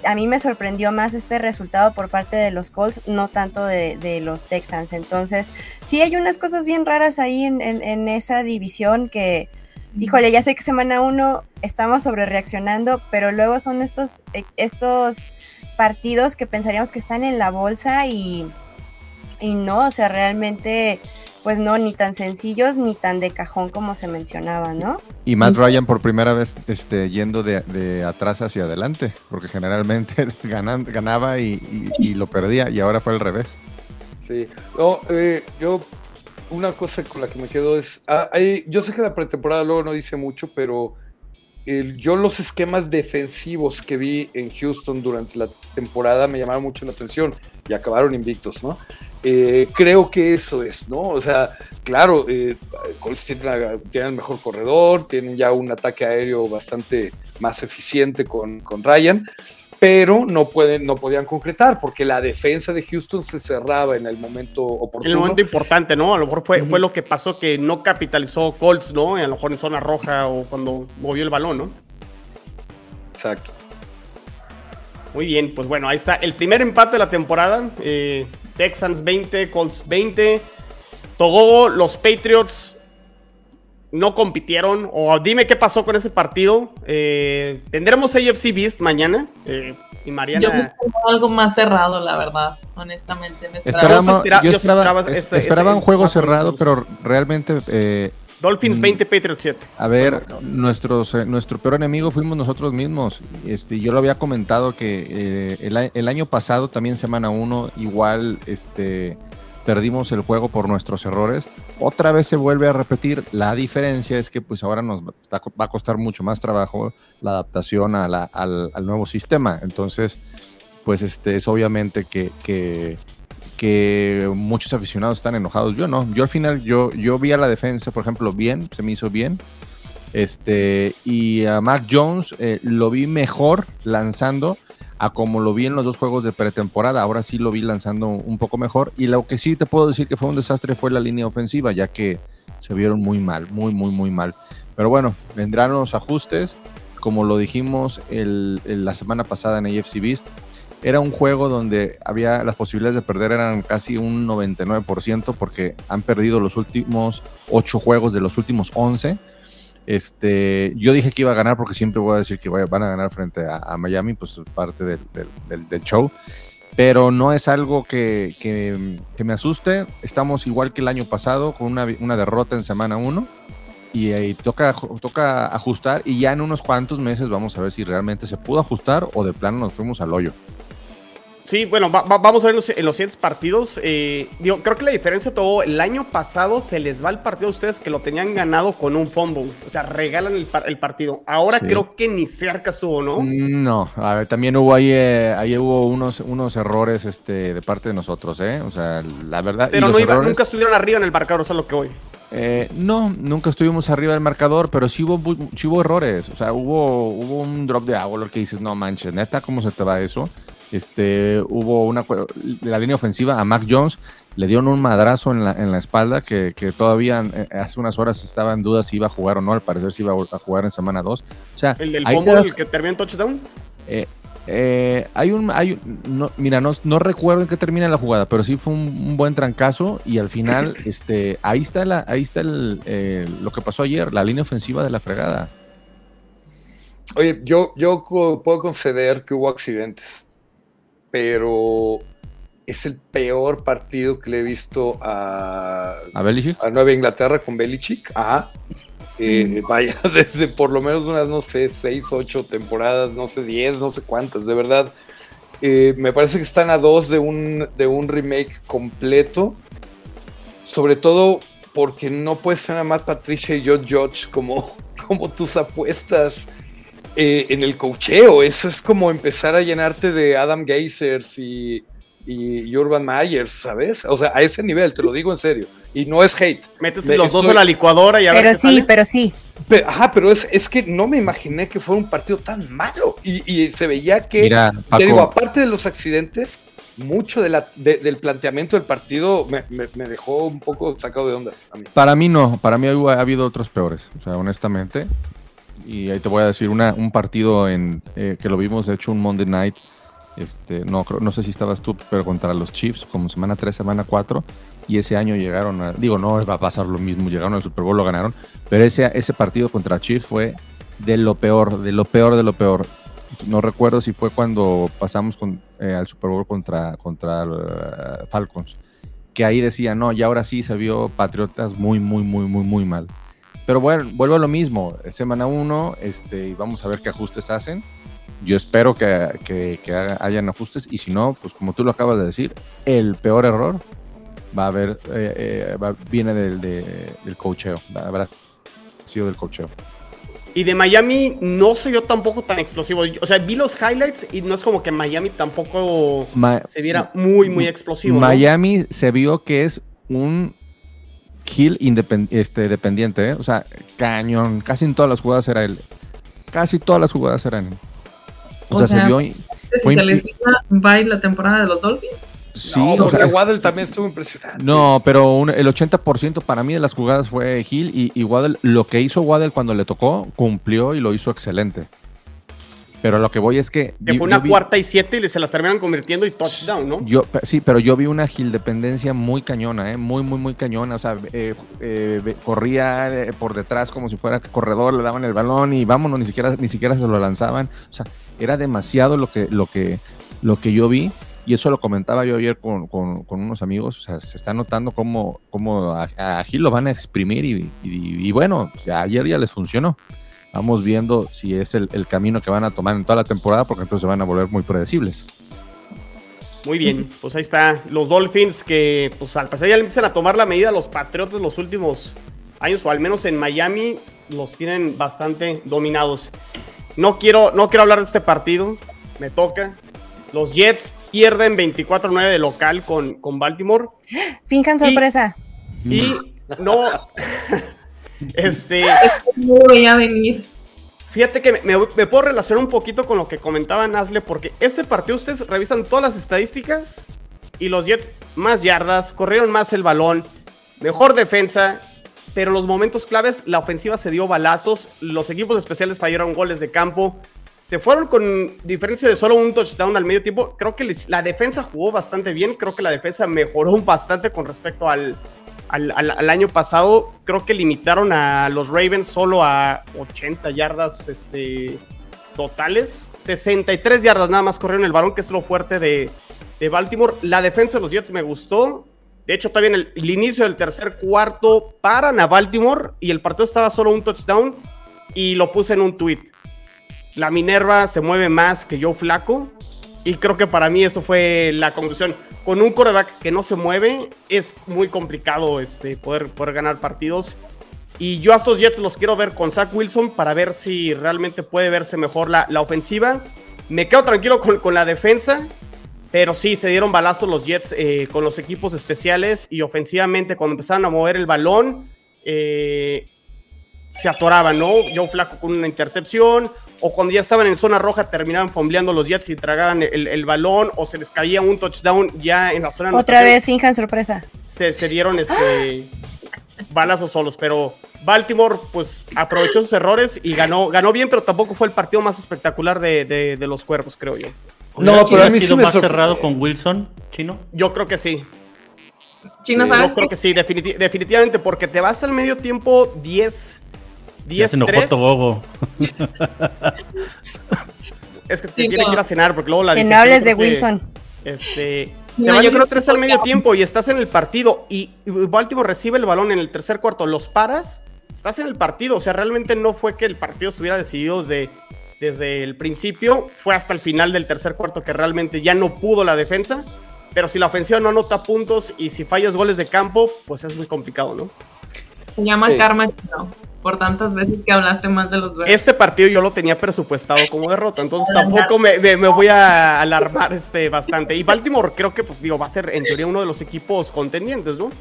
a mí me sorprendió más este resultado por parte de los Colts, no tanto de, los Texans. Entonces, sí hay unas cosas bien raras ahí en esa división que híjole, ya sé que semana uno estamos sobre reaccionando, pero luego son estos, eh, estos partidos que pensaríamos que están en la bolsa y, y no, o sea, realmente, pues no, ni tan sencillos ni tan de cajón como se mencionaba, ¿no? Y Matt Ryan por primera vez este, yendo de, atrás hacia adelante, porque generalmente [LAUGHS] ganaba y, lo perdía y ahora fue al revés. Sí, no, eh, yo una cosa con la que me quedo es, ah, yo sé que la pretemporada luego no dice mucho, pero yo los esquemas defensivos que vi en Houston durante la temporada me llamaron mucho la atención y acabaron invictos, ¿no? Eh, creo que eso es, ¿no? O sea, claro, eh, tienen, el mejor corredor, tienen ya un ataque aéreo bastante más eficiente con, con Ryan, pero no, pueden, no podían concretar porque la defensa de Houston se cerraba en el momento oportuno. En el momento importante, ¿no? A lo mejor fue, fue lo que pasó que no capitalizó Colts, ¿no? A lo mejor en zona roja o cuando movió el balón, ¿no? Exacto. Muy bien, pues bueno, ahí está el primer empate de la temporada. Eh, Texans 20, Colts 20. Togo, los Patriots no compitieron. O dime qué pasó con ese partido. Eh, tendremos AFC Beast mañana. Eh, y Mariana. Yo me algo más cerrado, la verdad, honestamente. Me esperaba, yo esperaba, este, esperaba un juego cerrado, pero realmente. Eh, Dolphins 20, mm, Patriots 7. A ver, nuestros, nuestro peor enemigo fuimos nosotros mismos. Este, yo lo había comentado que el, el, año pasado, también semana 1, igual este, perdimos el juego por nuestros errores. Otra vez se vuelve a repetir. La diferencia es que pues ahora nos va a costar mucho más trabajo la adaptación al, nuevo sistema. Entonces, pues este es obviamente que, que, muchos aficionados están enojados. Yo no. Yo al final, yo, yo vi a la defensa, por ejemplo, bien, se me hizo bien. Este, y a Mac Jones eh, lo vi mejor lanzando a como lo vi en los dos juegos de pretemporada. Ahora sí lo vi lanzando un poco mejor. Y lo que sí te puedo decir que fue un desastre fue la línea ofensiva, ya que se vieron muy mal, muy, muy, muy mal. Pero bueno, vendrán los ajustes. Como lo dijimos la semana pasada en AFC Beast, era un juego donde había las posibilidades de perder eran casi un 99% porque han perdido los últimos 8 juegos de los últimos 11 este, yo dije que iba a ganar porque siempre voy a decir que van a ganar frente a, Miami, pues es parte del, show. pero no es algo que, me asuste. Estamos igual que el año pasado, con una, derrota en semana 1. Y, toca ajustar y ya en unos cuantos meses vamos a ver si realmente se pudo ajustar o de plano nos fuimos al hoyo. Sí, bueno, vamos a ver en los, siguientes partidos. Eh, creo que la diferencia todo, el año pasado se les va el partido a ustedes que lo tenían ganado con un fumble. O sea, regalan el, partido. Ahora creo que ni cerca estuvo, ¿no? Mm, no, a ver, también hubo ahí, eh, ahí hubo unos, unos errores este, de parte de nosotros, ¿eh? O sea, la verdad. Pero no nunca estuvieron arriba en el marcador, eso es lo que voy. Eh, no, nunca estuvimos arriba del marcador, pero sí hubo, sí hubo errores. O sea, hubo, hubo un drop de agua, lo que dices, no manches, neta, ¿cómo se te va eso? Este, hubo una de la línea ofensiva a Mac Jones, le dieron un madrazo en la, en la espalda que, todavía eh, hace unas horas estaba en duda si iba a jugar o no, al parecer si iba a jugar en semana 2. O sea, ¿El del el que termina en touchdown? Eh, eh, hay un, hay no, mira, no, no, recuerdo en qué termina la jugada, pero sí fue un, buen trancazo y al final, [CLEARS THROAT] este, ahí está la, ahí está el, lo que pasó ayer, la línea ofensiva de la fregada. Oye, yo, yo puedo conceder que hubo accidentes pero es el peor partido que le he visto a, ¿A, Belichick? a Nueva Inglaterra con Belichick. Ajá. Eh, vaya, [LAUGHS] desde por lo menos unas, no sé, seis, ocho temporadas, no sé, diez, no sé cuántas, de verdad. Eh, me parece que están a dos de un, de un remake completo. Sobre todo porque no puedes tener a Matt Patricia y Joe Judge como, [LAUGHS] como tus apuestas eh, en el cocheo. Eso es como empezar a llenarte de Adam Geisers y, Urban Myers, ¿sabes? O sea, a ese nivel, te lo digo en serio. Y no es hate. Metes los dos a la licuadora y a Pero sí, pero sí. ajá, pero es, es, que no me imaginé que fuera un partido tan malo. Y, se veía que, te digo, aparte de los accidentes, mucho de la, del planteamiento del partido me, me, dejó un poco sacado de onda. Para mí no, para mí ha habido otros peores, o sea, honestamente y ahí te voy a decir una, un partido en, eh, que lo vimos, de hecho, un Monday Night. Este, no, no sé si estabas tú, pero contra los Chiefs, como semana 3, semana 4. Y ese año llegaron a. Digo, no va a pasar lo mismo, llegaron al Super Bowl, lo ganaron. Pero ese, ese partido contra Chiefs fue de lo peor, de lo peor, de lo peor. No recuerdo si fue cuando pasamos con, eh, al Super Bowl contra, contra uh, Falcons. Que ahí decía, no, y ahora sí se vio Patriotas muy, muy, muy, muy, muy mal. Pero bueno, vuelvo a lo mismo. semana uno este, y vamos a ver qué ajustes hacen. Yo espero que, que, hayan ajustes y si no, pues como tú lo acabas de decir, el peor error va a haber, eh, eh, viene del, del cocheo, habrá sido del cocheo. Y de Miami no se vio tampoco tan explosivo. O sea, vi los highlights y no es como que Miami tampoco se viera muy, muy explosivo. Miami se vio que es un Hill este, dependiente, ¿eh? o sea, cañón. Casi en todas las jugadas era él. Casi todas las jugadas eran él. O, sea, se vio. Si se les iba la temporada de los Dolphins. Sí, o sea, Waddle también estuvo impresionante. No, pero el 80% para mí de las jugadas fue Hill y, y Waddle, lo que hizo Waddle cuando le tocó, cumplió y lo hizo excelente. Pero lo que voy es que. Que fue una cuarta y siete y se las terminan convirtiendo y touchdown, ¿no? Yo, sí, pero yo vi una dependencia muy cañona, ¿eh? Muy, muy, muy cañona. O sea, eh, eh, corría eh, por detrás como si fuera corredor, le daban el balón y vámonos, ni siquiera, ni siquiera se lo lanzaban. O sea, era demasiado lo que, lo que, lo que yo vi. Y eso lo comentaba yo ayer con, con, unos amigos. O sea, se está notando cómo, cómo a, Gil lo van a exprimir y, y, bueno, ayer ya les funcionó vamos viendo si es el, camino que van a tomar en toda la temporada, porque entonces van a volver muy predecibles. Muy bien, pues ahí está. Los Dolphins que, pues al pasar ya le empiezan a tomar la medida los Patriotas los últimos años, o al menos en Miami, los tienen bastante dominados. No quiero, no quiero hablar de este partido, me toca. Los Jets pierden 24-9 de local con, con Baltimore. [GASPS] Finjan sorpresa. y no. [LAUGHS] Este. No voy a venir. Fíjate que me, puedo relacionar un poquito con lo que comentaba Nasle, porque este partido ustedes revisan todas las estadísticas y los Jets más yardas, corrieron más el balón, mejor defensa, pero los momentos claves, la ofensiva se dio balazos, los equipos especiales fallaron goles de campo, se fueron con diferencia de solo un touchdown al medio tiempo. Creo que la defensa jugó bastante bien, creo que la defensa mejoró bastante con respecto al, al, año pasado creo que limitaron a los Ravens solo a 80 yardas este, totales. 63 yardas nada más corrieron el balón, que es lo fuerte de, Baltimore. La defensa de los Jets me gustó. De hecho, todavía en el, inicio del tercer cuarto paran a Baltimore y el partido estaba solo un touchdown y lo puse en un tweet. La Minerva se mueve más que yo flaco y creo que para mí eso fue la conclusión. Con un coreback que no se mueve es muy complicado este, poder, poder ganar partidos. Y yo a estos Jets los quiero ver con Zach Wilson para ver si realmente puede verse mejor la, la ofensiva. Me quedo tranquilo con, con la defensa. Pero sí, se dieron balazos los Jets eh, con los equipos especiales y ofensivamente cuando empezaron a mover el balón, eh, se atoraban, ¿no? Yo flaco con una intercepción, o cuando ya estaban en zona roja terminaban fombleando los Jets y tragaban el, balón, o se les caía un touchdown ya en la zona. Otra vez, finjan sorpresa. Se, se dieron este, balazos solos, pero Baltimore pues aprovechó sus errores y ganó, ganó bien, pero tampoco fue el partido más espectacular de, de los cuervos, creo yo. No, pero a mí sido más cerrado con Wilson, Chino? Yo creo que sí. Chino, ¿sabes? Yo creo que sí, definitivamente, porque te vas al medio tiempo 10 10 3 Bobo. es que te tiene que ir a cenar porque luego la Que no hables de Wilson. Este, se yo creo que es al medio tiempo y estás en el partido y Baltimore recibe el balón en el tercer cuarto, los paras, estás en el partido, o sea, realmente no fue que el partido estuviera decidido desde desde el principio, fue hasta el final del tercer cuarto que realmente ya no pudo la defensa, pero si la ofensiva no anota puntos y si fallas goles de campo, pues es muy complicado, ¿no? Se llama karma chino, por tantas veces que hablaste mal de los verdes. Este partido yo lo tenía presupuestado como derrota, entonces tampoco me, voy a alarmar este bastante. Y Baltimore creo que, pues digo, va a ser en teoría uno de los equipos contendientes, ¿no?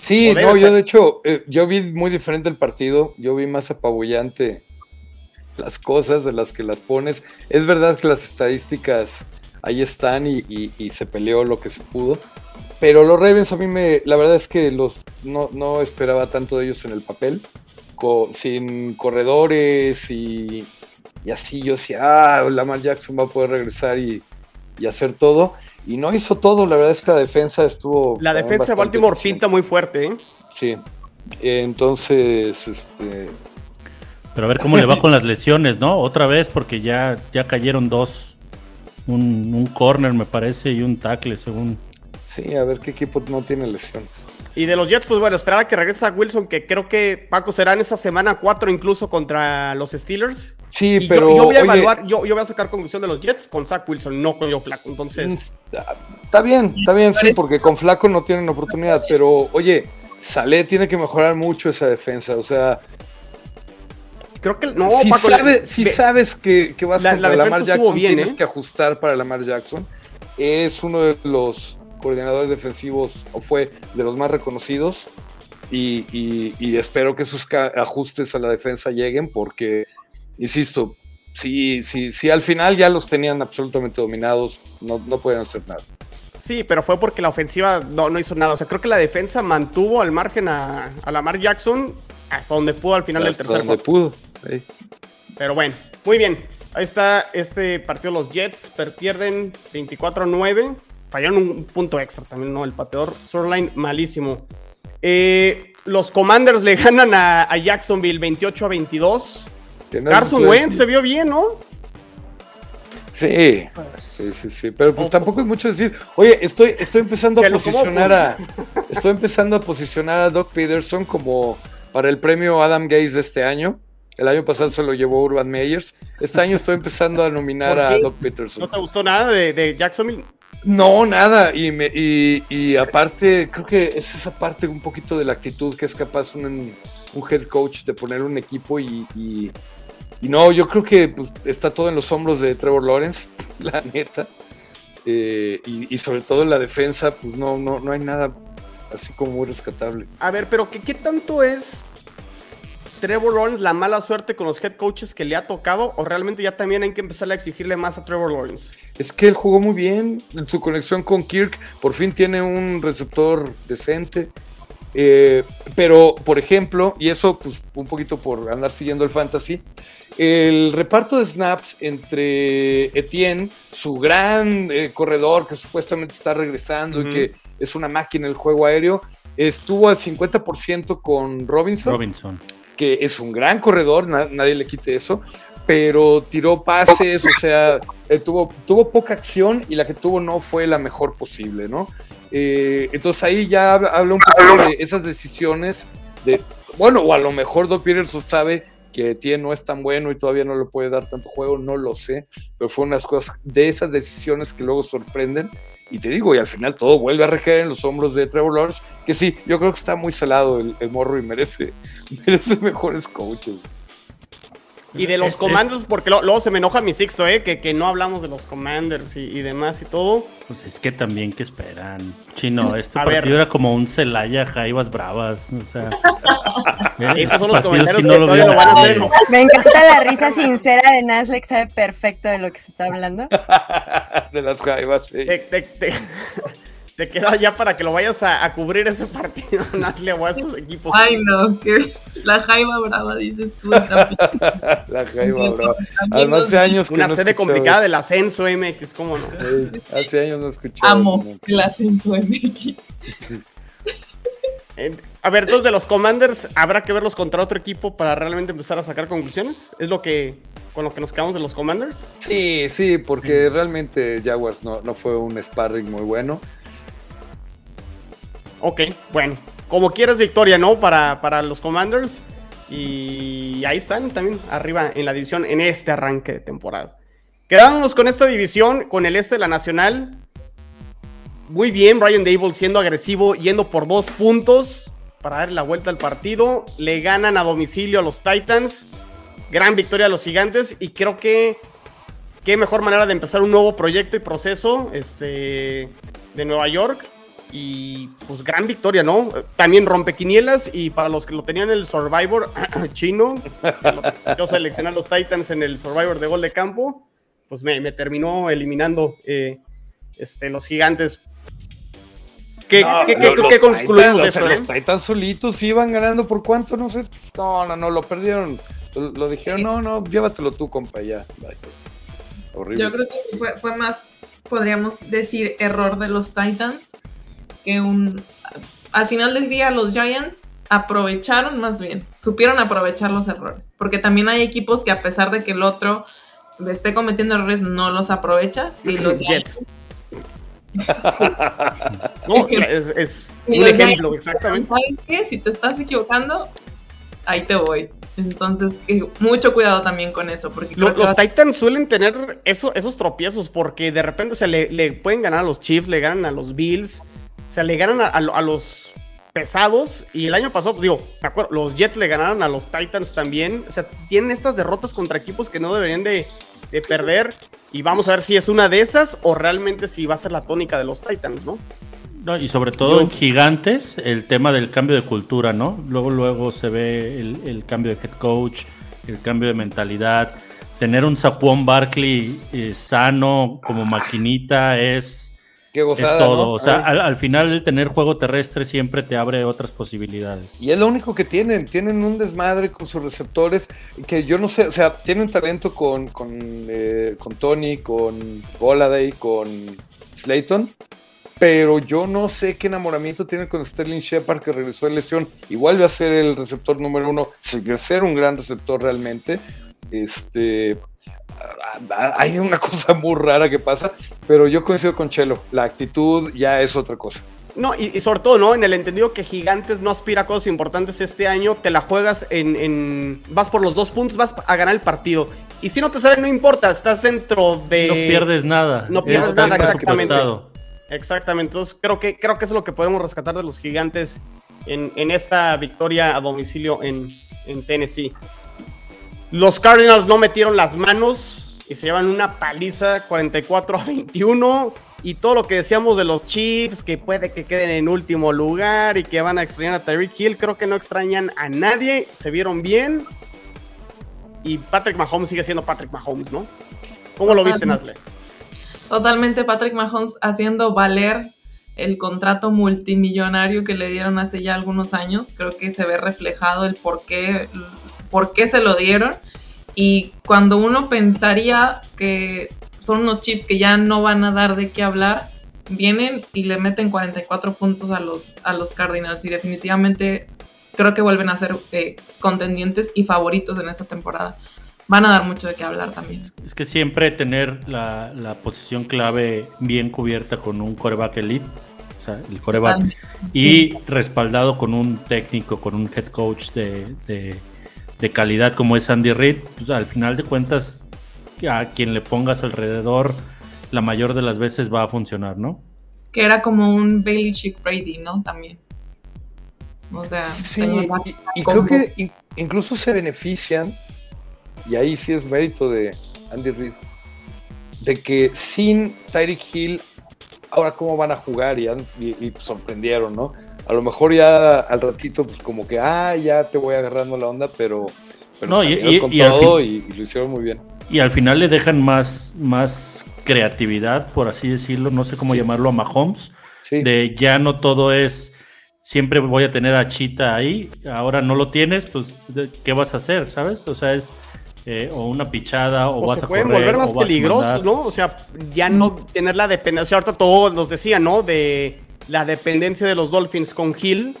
Sí, no, yo de hecho, eh, yo vi muy diferente el partido, yo vi más apabullante las cosas de las que las pones. Es verdad que las estadísticas ahí están y, se peleó lo que se pudo. Pero los Ravens a mí me, la verdad es que los no, esperaba tanto de ellos en el papel, sin corredores y, así yo decía, ah, Lamar Jackson va a poder regresar y, hacer todo. Y no hizo todo, la verdad es que la defensa estuvo... La defensa de Baltimore pinta muy fuerte, ¿eh? Sí, entonces, este, pero a ver cómo le va con las lesiones, ¿no? Otra vez, porque ya, ya cayeron dos. Un, un corner, me parece, y un tackle, según. Sí, a ver qué equipo no tiene lesiones. Y de los Jets, pues bueno, esperaba que regrese a Wilson, que creo que Paco será en esa semana 4 incluso contra los Steelers. Sí, pero. Yo, voy a evaluar, yo, yo, voy a sacar conclusión de los Jets con Zach Wilson, no con yo Flaco. Entonces. Está bien, está bien, sí, porque con Flaco no tienen oportunidad. Pero, oye, Salé tiene que mejorar mucho esa defensa. O sea, Creo que no, si, sabes que, vas a contra Lamar Jackson, tienes ¿eh? que ajustar para Lamar Jackson. Es uno de los coordinadores defensivos, o fue de los más reconocidos. Y, espero que esos ajustes a la defensa lleguen, porque, insisto, si, si, si al final ya los tenían absolutamente dominados, no, no pueden hacer nada. Sí, pero fue porque la ofensiva no, no hizo nada. O sea, creo que la defensa mantuvo al margen a, a Lamar Jackson hasta donde pudo al final del tercer donde pudo. Pero bueno, muy bien. Ahí está este partido. Los Jets pierden 24-9. Fallaron un punto extra también, ¿no? El pateador. Surline malísimo. Eh, los Commanders le [LAUGHS] ganan a, Jacksonville 28 22. Carson Wentz se vio bien, ¿no? Sí, sí, sí, sí, pero pues tampoco es mucho decir, oye, estoy, estoy empezando a posicionar a, [LAUGHS] estoy empezando a posicionar a Doc Peterson como para el premio Adam Gates de este año. El año pasado se lo llevó Urban Meyers. Este año estoy empezando a nominar a Doc Peterson. ¿No te gustó nada de, Jacksonville? No, nada. Y, me, y, aparte, creo que es esa parte un poquito de la actitud que es capaz un, un head coach de poner un equipo y, y, no, yo creo que pues, está todo en los hombros de Trevor Lawrence, [LAUGHS] la neta. Eh, y, sobre todo en la defensa, pues no, no, no hay nada así como muy rescatable. A ver, pero ¿qué, qué tanto es Trevor Lawrence la mala suerte con los head coaches que le ha tocado o realmente ya también hay que empezar a exigirle más a Trevor Lawrence? Es que él jugó muy bien en su conexión con Kirk, por fin tiene un receptor decente. Eh, pero, por ejemplo, y eso pues un poquito por andar siguiendo el fantasy, el reparto de snaps entre Etienne, su gran eh, corredor que supuestamente está regresando y que es una máquina el juego aéreo, estuvo al 50% con Robinson. Robinson que es un gran corredor, nadie le quite eso, pero tiró pases, o sea, eh, tuvo, tuvo poca acción y la que tuvo no fue la mejor posible, ¿no? Eh, entonces ahí ya habla, un poco de esas decisiones de, bueno, o a lo mejor Doc Peterson sabe que tiene no es tan bueno y todavía no le puede dar tanto juego, no lo sé, pero fue unas cosas de esas decisiones que luego sorprenden y te digo, y al final todo vuelve a recaer en los hombros de Trevor Lawrence, que sí, yo creo que está muy salado el, el morro y merece, [LAUGHS] merece mejores coaches. Y de los comandos, porque luego se me enoja mi sixto, ¿eh? Que, que no hablamos de los commanders y, demás y todo. Pues es que también que esperan. Chino, este partido era como un Celaya Jaivas Bravas. O sea. [LAUGHS] Esos son los comentarios que todavía lo van a hacer. Me encanta la risa sincera de Naslex, sabe perfecto de lo que se está hablando. [LAUGHS] de las Jaivas, sí te queda ya para que lo vayas a, cubrir ese partido, [LAUGHS] Nazle, o a esos equipos. Ay, no, que la Jaiba Brava, dices tú. [LAUGHS] la Jaiba Brava. Además, hace años que Una sede complicada del ascenso MX, ¿cómo no? hace años no escuché. Amo el ascenso MX. [LAUGHS] A ver, dos de los Commanders, ¿habrá que verlos contra otro equipo para realmente empezar a sacar conclusiones? ¿Es lo que con lo que nos quedamos de los Commanders? Sí, sí, porque realmente Jaguars no, no fue un sparring muy bueno. Ok, bueno. Como quieras victoria, ¿no? Para, para los Commanders. Y ahí están también arriba en la división en este arranque de temporada. Quedándonos con esta división, con el este de la Nacional. Muy bien, Brian Dable siendo agresivo, yendo por dos puntos para dar la vuelta al partido. Le ganan a domicilio a los Titans. Gran victoria a los Gigantes. Y creo que qué mejor manera de empezar un nuevo proyecto y proceso este, de Nueva York y pues gran victoria, ¿no? También rompe quinielas y para los que lo tenían en el Survivor [CLEARS THROAT] chino, yo seleccioné a los Titans en el Survivor de gol de campo, pues me, terminó eliminando eh, este, los gigantes. ¿Qué, qué, concluimos de eso? Los Titans solitos iban ganando por cuánto, no sé. No, no, no, lo perdieron. Lo, dijeron, no, no, llévatelo tú, compa, ya. Horrible. Yo creo que fue, fue más, podríamos decir, error de los Titans un... Al final del día los Giants aprovecharon más bien, supieron aprovechar los errores, porque también hay equipos que a pesar de que el otro esté cometiendo errores, no los aprovechas y los Jets. [LAUGHS] es, un ejemplo, exactamente. ¿Sabes qué? Si te estás equivocando, ahí te voy. Entonces, mucho cuidado también con eso. Porque los Titans suelen tener eso, esos tropiezos porque de repente, o le, le, pueden ganar a los Chiefs, le ganan a los Bills, sea, le ganan a, los pesados. Y el año pasado, digo, me acuerdo, los Jets le ganaron a los Titans también. O sea, tienen estas derrotas contra equipos que no deberían de, perder. Y vamos a ver si es una de esas o realmente si va a ser la tónica de los Titans, ¿no? No, y sobre todo en gigantes, el tema del cambio de cultura, ¿no? Luego, luego se ve el, cambio de head coach, el cambio de mentalidad. Tener un Saquon Barkley eh, sano como maquinita es es todo. O sea, al, final el tener juego terrestre siempre te abre otras posibilidades. Y es lo único que tienen. Tienen un desmadre con sus receptores que yo no sé, o sea, tienen talento con, con, eh, con Tony, con Goladay, con Slayton. Pero yo no sé qué enamoramiento tiene con Sterling Shepard que regresó de lesión y vuelve a ser el receptor número uno, ser un gran receptor realmente. Este, hay una [LAUGHS] cosa muy rara que pasa, pero yo coincido con Chelo, la actitud ya es otra cosa. No, y, sobre todo, ¿no? En el entendido que Gigantes no aspira a cosas importantes este año, te la juegas en, Vas por los dos puntos, vas a ganar el partido. Y si no te sale, no importa, estás dentro de... No pierdes nada. No pierdes nada, exactamente. Exactamente, entonces creo que, creo que eso es lo que podemos rescatar de los Gigantes en, en esta victoria a domicilio en, en Tennessee. Los Cardinals no metieron las manos y se llevan una paliza 44 a 21. Y todo lo que decíamos de los Chiefs, que puede que queden en último lugar y que van a extrañar a Tyreek Hill, creo que no extrañan a nadie. Se vieron bien. Y Patrick Mahomes sigue siendo Patrick Mahomes, ¿no? ¿Cómo lo viste, Nasle? Totalmente Patrick Mahomes haciendo valer el contrato multimillonario que le dieron hace ya algunos años. Creo que se ve reflejado el por qué por qué se lo dieron. Y cuando uno pensaría que son unos chips que ya no van a dar de qué hablar, vienen y le meten 44 puntos a los, a los Cardinals. Y definitivamente creo que vuelven a ser eh, contendientes y favoritos en esta temporada. Van a dar mucho de qué hablar también. Es que siempre tener la, posición clave bien cubierta con un coreback elite, sea, el coreback, y respaldado con un técnico, con un head coach de, de, calidad como es Andy Reid, pues al final de cuentas, a quien le pongas alrededor, la mayor de las veces va a funcionar, ¿no? Que era como un Bailey Chick Brady, ¿no? También. O sea, sí, y, creo que incluso se benefician, y ahí sí es mérito de Andy Reid, de que sin Tyreek Hill, ahora cómo van a jugar y, y, sorprendieron, ¿no? A lo mejor ya al ratito, pues como que, ah, ya te voy agarrando la onda, pero, pero no, y, con todo y, lo hicieron muy bien. Y al final le dejan más, más creatividad, por así decirlo, no sé cómo llamarlo, a Mahomes, de ya no todo es siempre voy a tener a Chita ahí, ahora no lo tienes, pues ¿qué vas a hacer? ¿Sabes? O sea, es eh, o una pichada o, vas a pueden volver más peligrosos, ¿no? O sea, ya no tener la dependencia, ahorita todos nos decía, ¿no? De la dependencia de los Dolphins con Hill.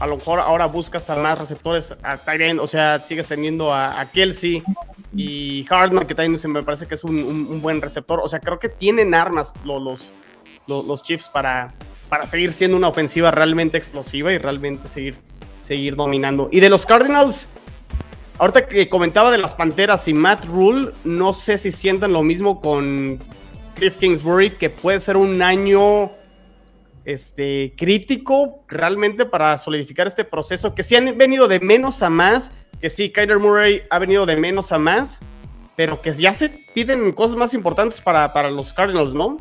A lo mejor ahora buscas a más receptores a Tyrant, o sea, sigues teniendo a, Kelsey y Hartman, que también me parece que es un, buen receptor. O sea, creo que tienen armas los, los, los Chiefs para, para seguir siendo una ofensiva realmente explosiva y realmente seguir, seguir dominando. Y de los Cardinals, ahorita que comentaba de las Panteras y Matt Rule, no sé si sientan lo mismo con Cliff Kingsbury, que puede ser un año este, crítico realmente para solidificar este proceso, que sí han venido de menos a más, que sí, Kyler Murray ha venido de menos a más, pero que ya se piden cosas más importantes para, para los Cardinals, ¿no?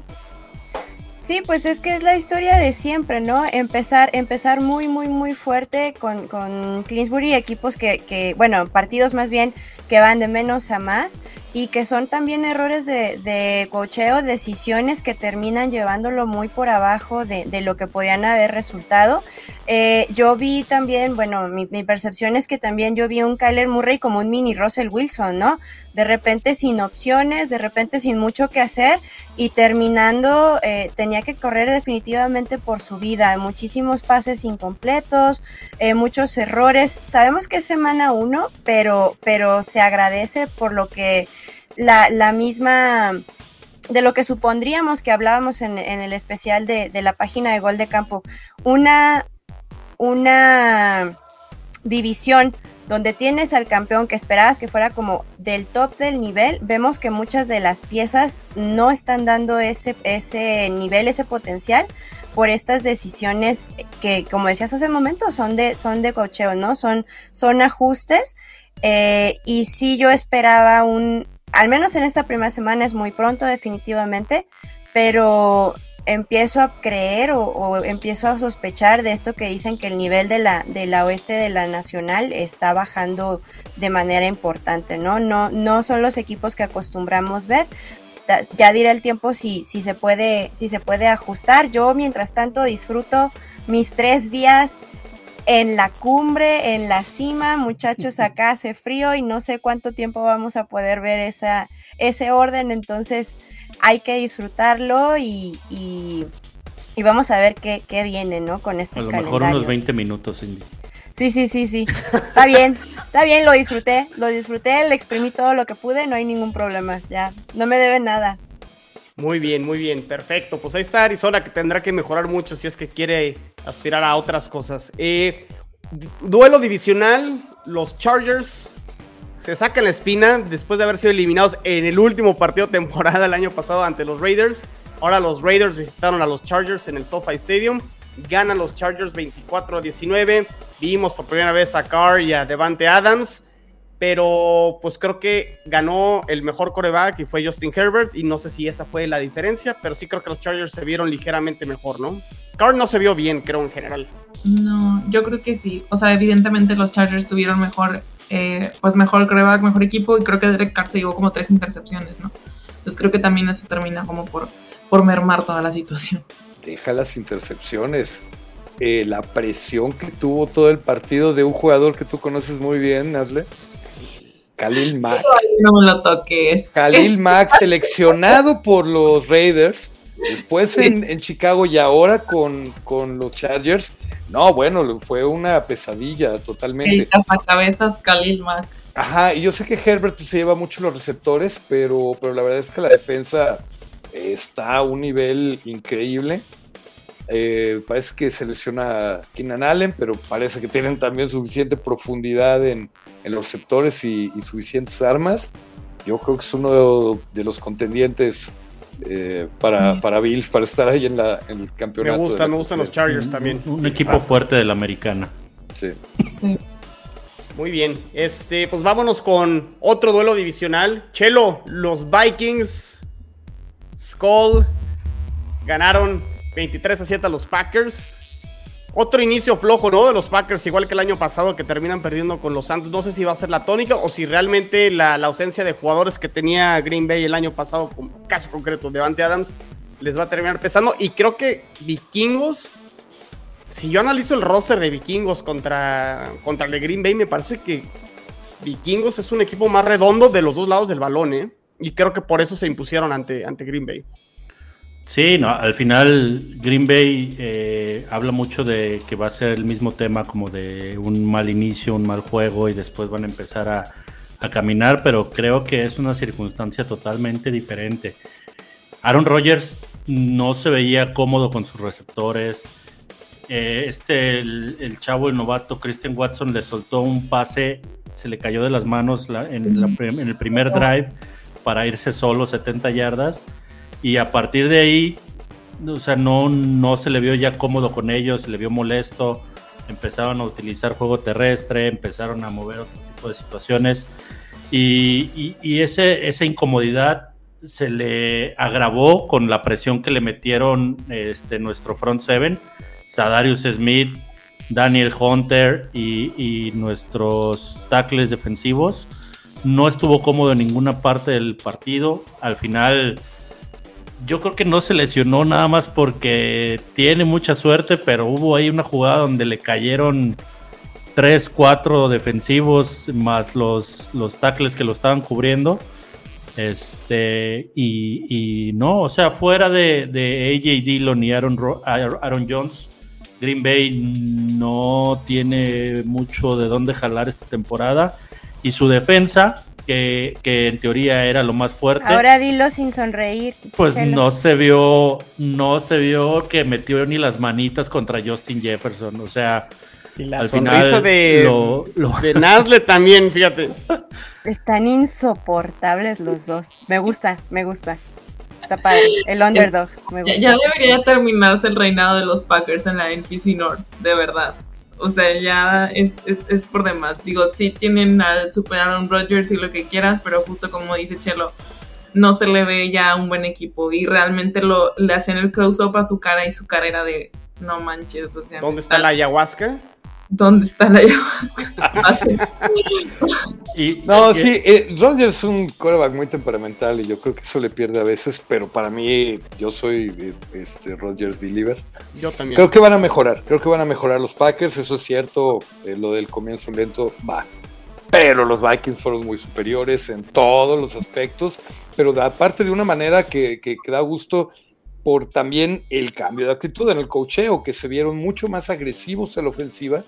Sí, pues es que es la historia de siempre, ¿no? Empezar, empezar muy, muy, muy fuerte con, con Clinsbury, equipos que, que, bueno, partidos más bien que van de menos a más y que son también errores de, de cocheo, decisiones que terminan llevándolo muy por abajo de, de lo que podían haber resultado. Eh, yo vi también, bueno, mi, mi, percepción es que también yo vi un Kyler Murray como un mini Russell Wilson, ¿no? De repente sin opciones, de repente sin mucho que hacer y terminando eh, tenía que correr definitivamente por su vida. Muchísimos pases incompletos, eh, muchos errores. Sabemos que es semana uno, pero, pero se agradece por lo que la, la misma de lo que supondríamos que hablábamos en, en el especial de, de, la página de Gol de Campo, una, una división donde tienes al campeón que esperabas que fuera como del top del nivel, vemos que muchas de las piezas no están dando ese, ese nivel, ese potencial por estas decisiones que, como decías hace un momento, son de, son de cocheo, ¿no? Son, son ajustes. Eh, y sí yo esperaba un, al menos en esta primera semana es muy pronto definitivamente, pero empiezo a creer o, empiezo a sospechar de esto que dicen que el nivel de la, oeste de la nacional está bajando de manera importante, ¿no? No, no son los equipos que acostumbramos ver. Ya dirá el tiempo si, si, se puede, si se puede ajustar. Yo, mientras tanto, disfruto mis tres días en la cumbre, en la cima, muchachos, acá hace frío y no sé cuánto tiempo vamos a poder ver esa, ese orden, entonces hay que disfrutarlo y, y, vamos a ver qué, qué, viene, ¿no? Con estos calendarios. A lo mejor unos 20 minutos, Cindy. Sí, sí, sí, sí. Está bien, está bien, lo disfruté, lo disfruté, le exprimí todo lo que pude, no hay ningún problema, ya, no me debe nada. Muy bien, muy bien, perfecto. Pues ahí está Arizona que tendrá que mejorar mucho si es que quiere aspirar a otras cosas. Eh, duelo divisional, los Chargers se sacan la espina después de haber sido eliminados en el último partido de temporada el año pasado ante los Raiders. Ahora los Raiders visitaron a los Chargers en el SoFi Stadium. Ganan los Chargers 24 a 19. Vimos por primera vez a Carr y a Devante Adams pero pues creo que ganó el mejor coreback y fue Justin Herbert y no sé si esa fue la diferencia, pero sí creo que los Chargers se vieron ligeramente mejor, ¿no? Carr no se vio bien, creo, en general. No, yo creo que sí. O sea, evidentemente los Chargers tuvieron mejor, eh, pues mejor coreback, mejor equipo y creo que Derek Carr se llevó como tres intercepciones, ¿no? Entonces creo que también eso termina como por, por mermar toda la situación. Deja las intercepciones. Eh, la presión que tuvo todo el partido de un jugador que tú conoces muy bien, Nasle Khalil Mack. No lo toques. Khalil Mack, seleccionado por los Raiders, después en, Chicago y ahora con, con, los Chargers, No, bueno, fue una pesadilla totalmente. El cazacabezas Khalil Mack. Ajá, y yo sé que Herbert se lleva mucho los receptores, pero, pero la verdad es que la defensa está a un nivel increíble. Eh, parece que selecciona Keenan Allen, pero parece que tienen también suficiente profundidad en, los receptores y, suficientes armas. Yo creo que es uno de, los contendientes eh, para, para, Bills, para estar ahí en, la, en el campeonato. Me gustan, me gustan los Chargers también. Un, equipo fuerte de la americana. Sí. Muy bien, este, pues vámonos con otro duelo divisional. Chelo, los Vikings, Skull, ganaron 23 a 7 a los Packers. Otro inicio flojo, ¿no? De los Packers, igual que el año pasado, que terminan perdiendo con los Santos. No sé si va a ser la tónica o si realmente la, ausencia de jugadores que tenía Green Bay el año pasado, como caso concreto de Devante Adams, les va a terminar pesando. Y creo que Vikingos, si yo analizo el roster de Vikingos contra, contra el de Green Bay, me parece que Vikingos es un equipo más redondo de los dos lados del balón, ¿eh? Y creo que por eso se impusieron ante, ante Green Bay. Sí, no, al final Green Bay eh, habla mucho de que va a ser el mismo tema como de un mal inicio, un mal juego y después van a empezar a, caminar, pero creo que es una circunstancia totalmente diferente. Aaron Rodgers no se veía cómodo con sus receptores. Eh, este, el, chavo, el novato Christian Watson le soltó un pase, se le cayó de las manos en, en el primer drive para irse solo 70 yardas y a partir de ahí, o sea, no, no se le vio ya cómodo con ellos, se le vio molesto, empezaron a utilizar juego terrestre, empezaron a mover otro tipo de situaciones y, y, ese, esa incomodidad se le agravó con la presión que le metieron este, nuestro front seven, Sadarius Smith, Daniel Hunter y, y, nuestros tackles defensivos. No estuvo cómodo en ninguna parte del partido. Al final yo creo que no se lesionó nada más porque tiene mucha suerte, pero hubo ahí una jugada donde le cayeron tres, cuatro defensivos más los, los tackles que lo estaban cubriendo. Este, y, no, o sea, fuera de, de AJ Dillon y Aaron, Aaron Jones, Green Bay no tiene mucho de dónde jalar esta temporada. Y su defensa, que, en teoría era lo más fuerte. Ahora dilo sin sonreír. Pues no se vio, no se vio que metió ni las manitas contra Justin Jefferson. O sea, y la al final de, de Nasle también, fíjate. [LAUGHS] Están insoportables los dos. Me gusta, me gusta. Está padre. El underdog. Me gusta. Ya, debería terminarse el reinado de los Packers en la NFC North, de verdad. O sea, ya es, por demás. Digo, sí tienen al Super Aaron Rodgers y lo que quieras, pero justo como dice Chelo, no se le ve ya un buen equipo. Y realmente lo, le hacían el close-up a su cara y su cara era de no manches. O sea, ¿Dónde está la ayahuasca? ¿Dónde está la [LAUGHS] ayahuasca? no, sí, eh, Rodgers es un coreback muy temperamental y yo creo que eso le pierde a veces, pero para mí, yo soy eh, este, Rodgers believer. Yo también. Creo que van a mejorar, creo que van a mejorar los Packers, eso es cierto, eh, lo del comienzo lento va. Pero los Vikings fueron muy superiores en todos los aspectos, pero aparte de una manera que, que, que da gusto por también el cambio de actitud en el cocheo, que se vieron mucho más agresivos en la ofensiva.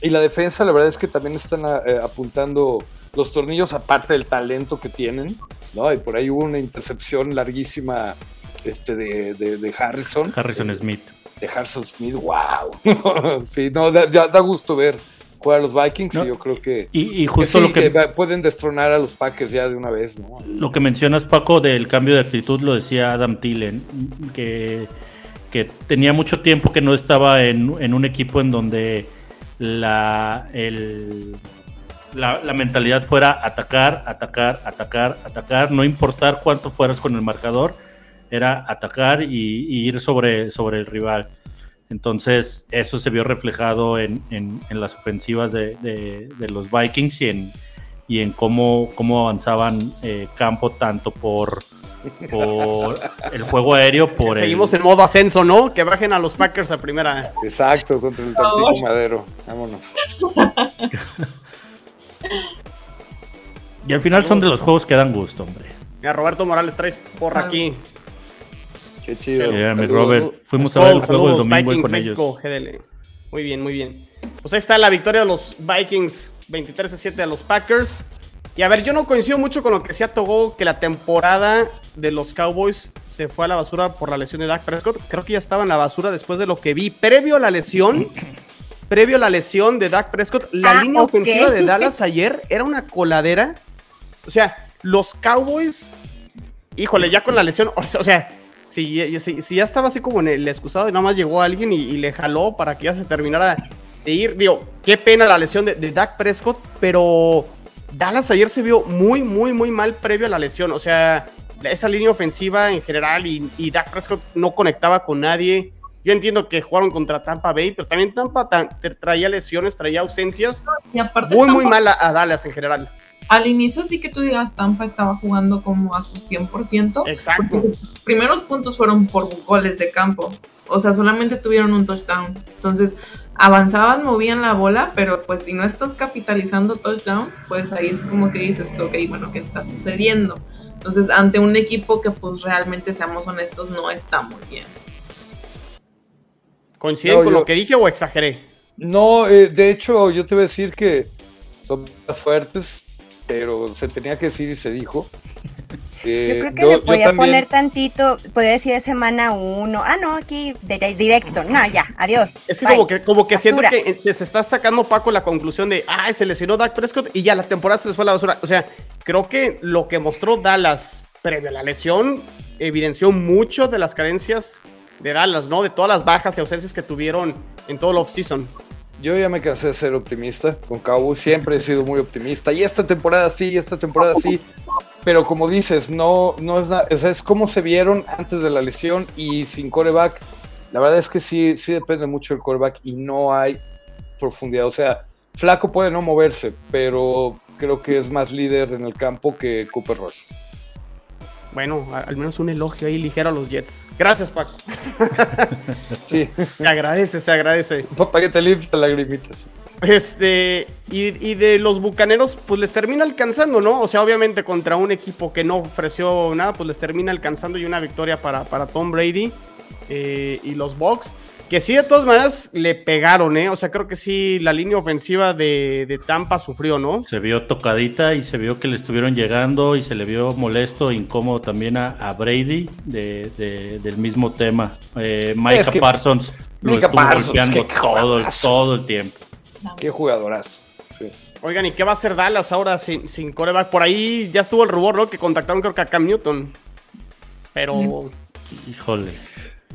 Y la defensa, la verdad es que también están apuntando los tornillos, aparte del talento que tienen, ¿no? Y por ahí hubo una intercepción larguísima este, de, de, Harrison. Harrison Smith. De Harrison Smith, wow. [LAUGHS] sí, no, da, da gusto ver jugar a los Vikings y yo creo que, y, justo lo que, pueden destronar a los Packers ya de una vez. ¿no? Lo que mencionas, Paco, del cambio de actitud, lo decía Adam Tillen, que, que tenía mucho tiempo que no estaba en, en un equipo en donde la, el, la, mentalidad fuera atacar, atacar, atacar, atacar, no importar cuánto fueras con el marcador, era atacar y, ir sobre, sobre el rival. Entonces, eso se vio reflejado en, las ofensivas de, los Vikings y en, y en cómo, cómo avanzaban eh, campo tanto por, por el juego aéreo, por Seguimos en modo ascenso, ¿no? Que bajen a los Packers a primera. Exacto, contra el Tampico Madero. Vámonos. Y al final son de los juegos que dan gusto, hombre. Mira, Roberto Morales traes por aquí. Qué chido. mi Robert. Fuimos a ver el juego el domingo con ellos. Muy bien, muy bien. Pues ahí está la victoria de los Vikings 23 a 7 a los Packers. Y a ver, yo no coincido mucho con lo que decía Togo, que la temporada de los Cowboys se fue a la basura por la lesión de Dak Prescott. Creo que ya estaba en la basura después de lo que vi. Previo a la lesión, previo a la lesión de Dak Prescott, la Ah, línea ofensiva de Dallas ayer era una coladera. O sea, los Cowboys, híjole, ya con la lesión, o sea, o sea, si, si- si ya estaba así como en el excusado y nada más llegó alguien y, y le jaló para que ya se terminara de ir, digo, qué pena la lesión de, de Dak Prescott, pero Dallas ayer se vio muy, muy, muy mal previo a la lesión. O sea, esa línea ofensiva en general y, y Dak Prescott no conectaba con nadie. Yo entiendo que jugaron contra Tampa Bay, pero también Tampa traía lesiones, traía ausencias. Y aparte, Muy, muy mal a, Dallas en general. Al inicio sí que tú digas, Tampa estaba jugando como a su 100%. Exacto. Porque los primeros puntos fueron por goles de campo. O sea, solamente tuvieron un touchdown. Entonces, avanzaban, movían la bola, pero pues si no estás capitalizando touchdowns, pues ahí es como que dices tú, ok, bueno, ¿qué está sucediendo? Entonces, ante un equipo que pues realmente, seamos honestos, no está muy bien. ¿Coinciden No, con yo- lo que dije o exageré? No, eh, de hecho, yo te voy a decir que son más fuertes, pero se tenía que decir y se dijo. Yo Eh, creo que yo- le podía también- poner tantito, podía decir de semana uno. Ah, no, aquí de- de- directo. No, ya, adiós. Es que bye. como que, como que siento que se, se está sacando Paco la conclusión de, ah, se lesionó Dak Prescott y ya la temporada se les fue a la basura. O sea, creo que lo que mostró Dallas previo a la lesión evidenció mucho de las carencias de Dallas, ¿no? De todas las bajas y ausencias que tuvieron en todo el offseason. Yo ya me cansé de ser optimista con Cowboys, siempre he sido muy optimista. Y esta temporada sí, y esta temporada sí. Pero como dices, no, no es nada, o sea, es como se vieron antes de la lesión y sin coreback. La verdad es que sí, sí depende mucho del coreback y no hay profundidad. O sea, Flaco puede no moverse, pero creo que es más líder en el campo que Cooper Rush. Bueno, al menos un elogio ahí ligero a los Jets. Gracias, Paco. [LAUGHS] Sí, Se agradece, se agradece. para que te limpies las lagrimitas. Este, y, y de los bucaneros, pues les termina alcanzando, ¿no? O sea, obviamente contra un equipo que no ofreció nada, pues les termina alcanzando y una victoria para, para Tom Brady eh, y los Bucks. Que sí, de todas maneras, le pegaron, ¿eh? O sea, creo que sí, la línea ofensiva de, de Tampa sufrió, ¿no? Se vio tocadita y se vio que le estuvieron llegando y se le vio molesto e incómodo también a, a Brady de, de- del mismo tema. Eh, Micah Es que- Parsons lo Micah estuvo Parsons, golpeando todo, todo el tiempo. Qué jugadorazo. Sí. Oigan, ¿y qué va a hacer Dallas ahora sin, sin coreback? Por ahí ya estuvo el rubor, ¿no? Que contactaron creo que a Cam Newton. Pero... Híjole.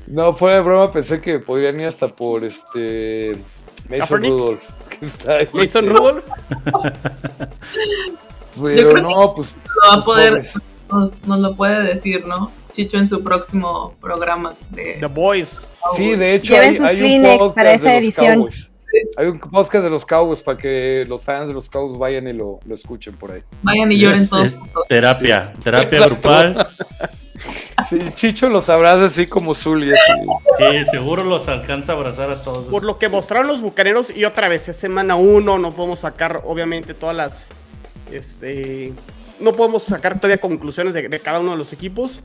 No, fuera de broma, pensé que podrían ir hasta por este Mason ¿Kaepernick? Rudolph. [LAUGHS] Que está ahí. Mason [LAUGHS] Rudolph. Pero no, pues. Lo va a poder, pobres. nos, nos lo puede decir, ¿no? Chicho en su próximo programa de The Boys. Sí, de hecho. Lleven hay, sus hay un Kleenex podcast para esa edición. Cowboys. Hay un podcast de los Cowboys para que los fans de los Cowboys vayan y lo, lo escuchen por ahí. vayan y lloren Es- todos. es terapia, terapia Exacto. grupal. [LAUGHS] Sí, Chicho los abraza así como Zully. así. Sí, seguro los alcanza a abrazar a todos. Por lo que mostraron los bucaneros, y otra vez, es semana uno, no podemos sacar, obviamente, todas las. Este. No podemos sacar todavía conclusiones de, de cada uno de los equipos.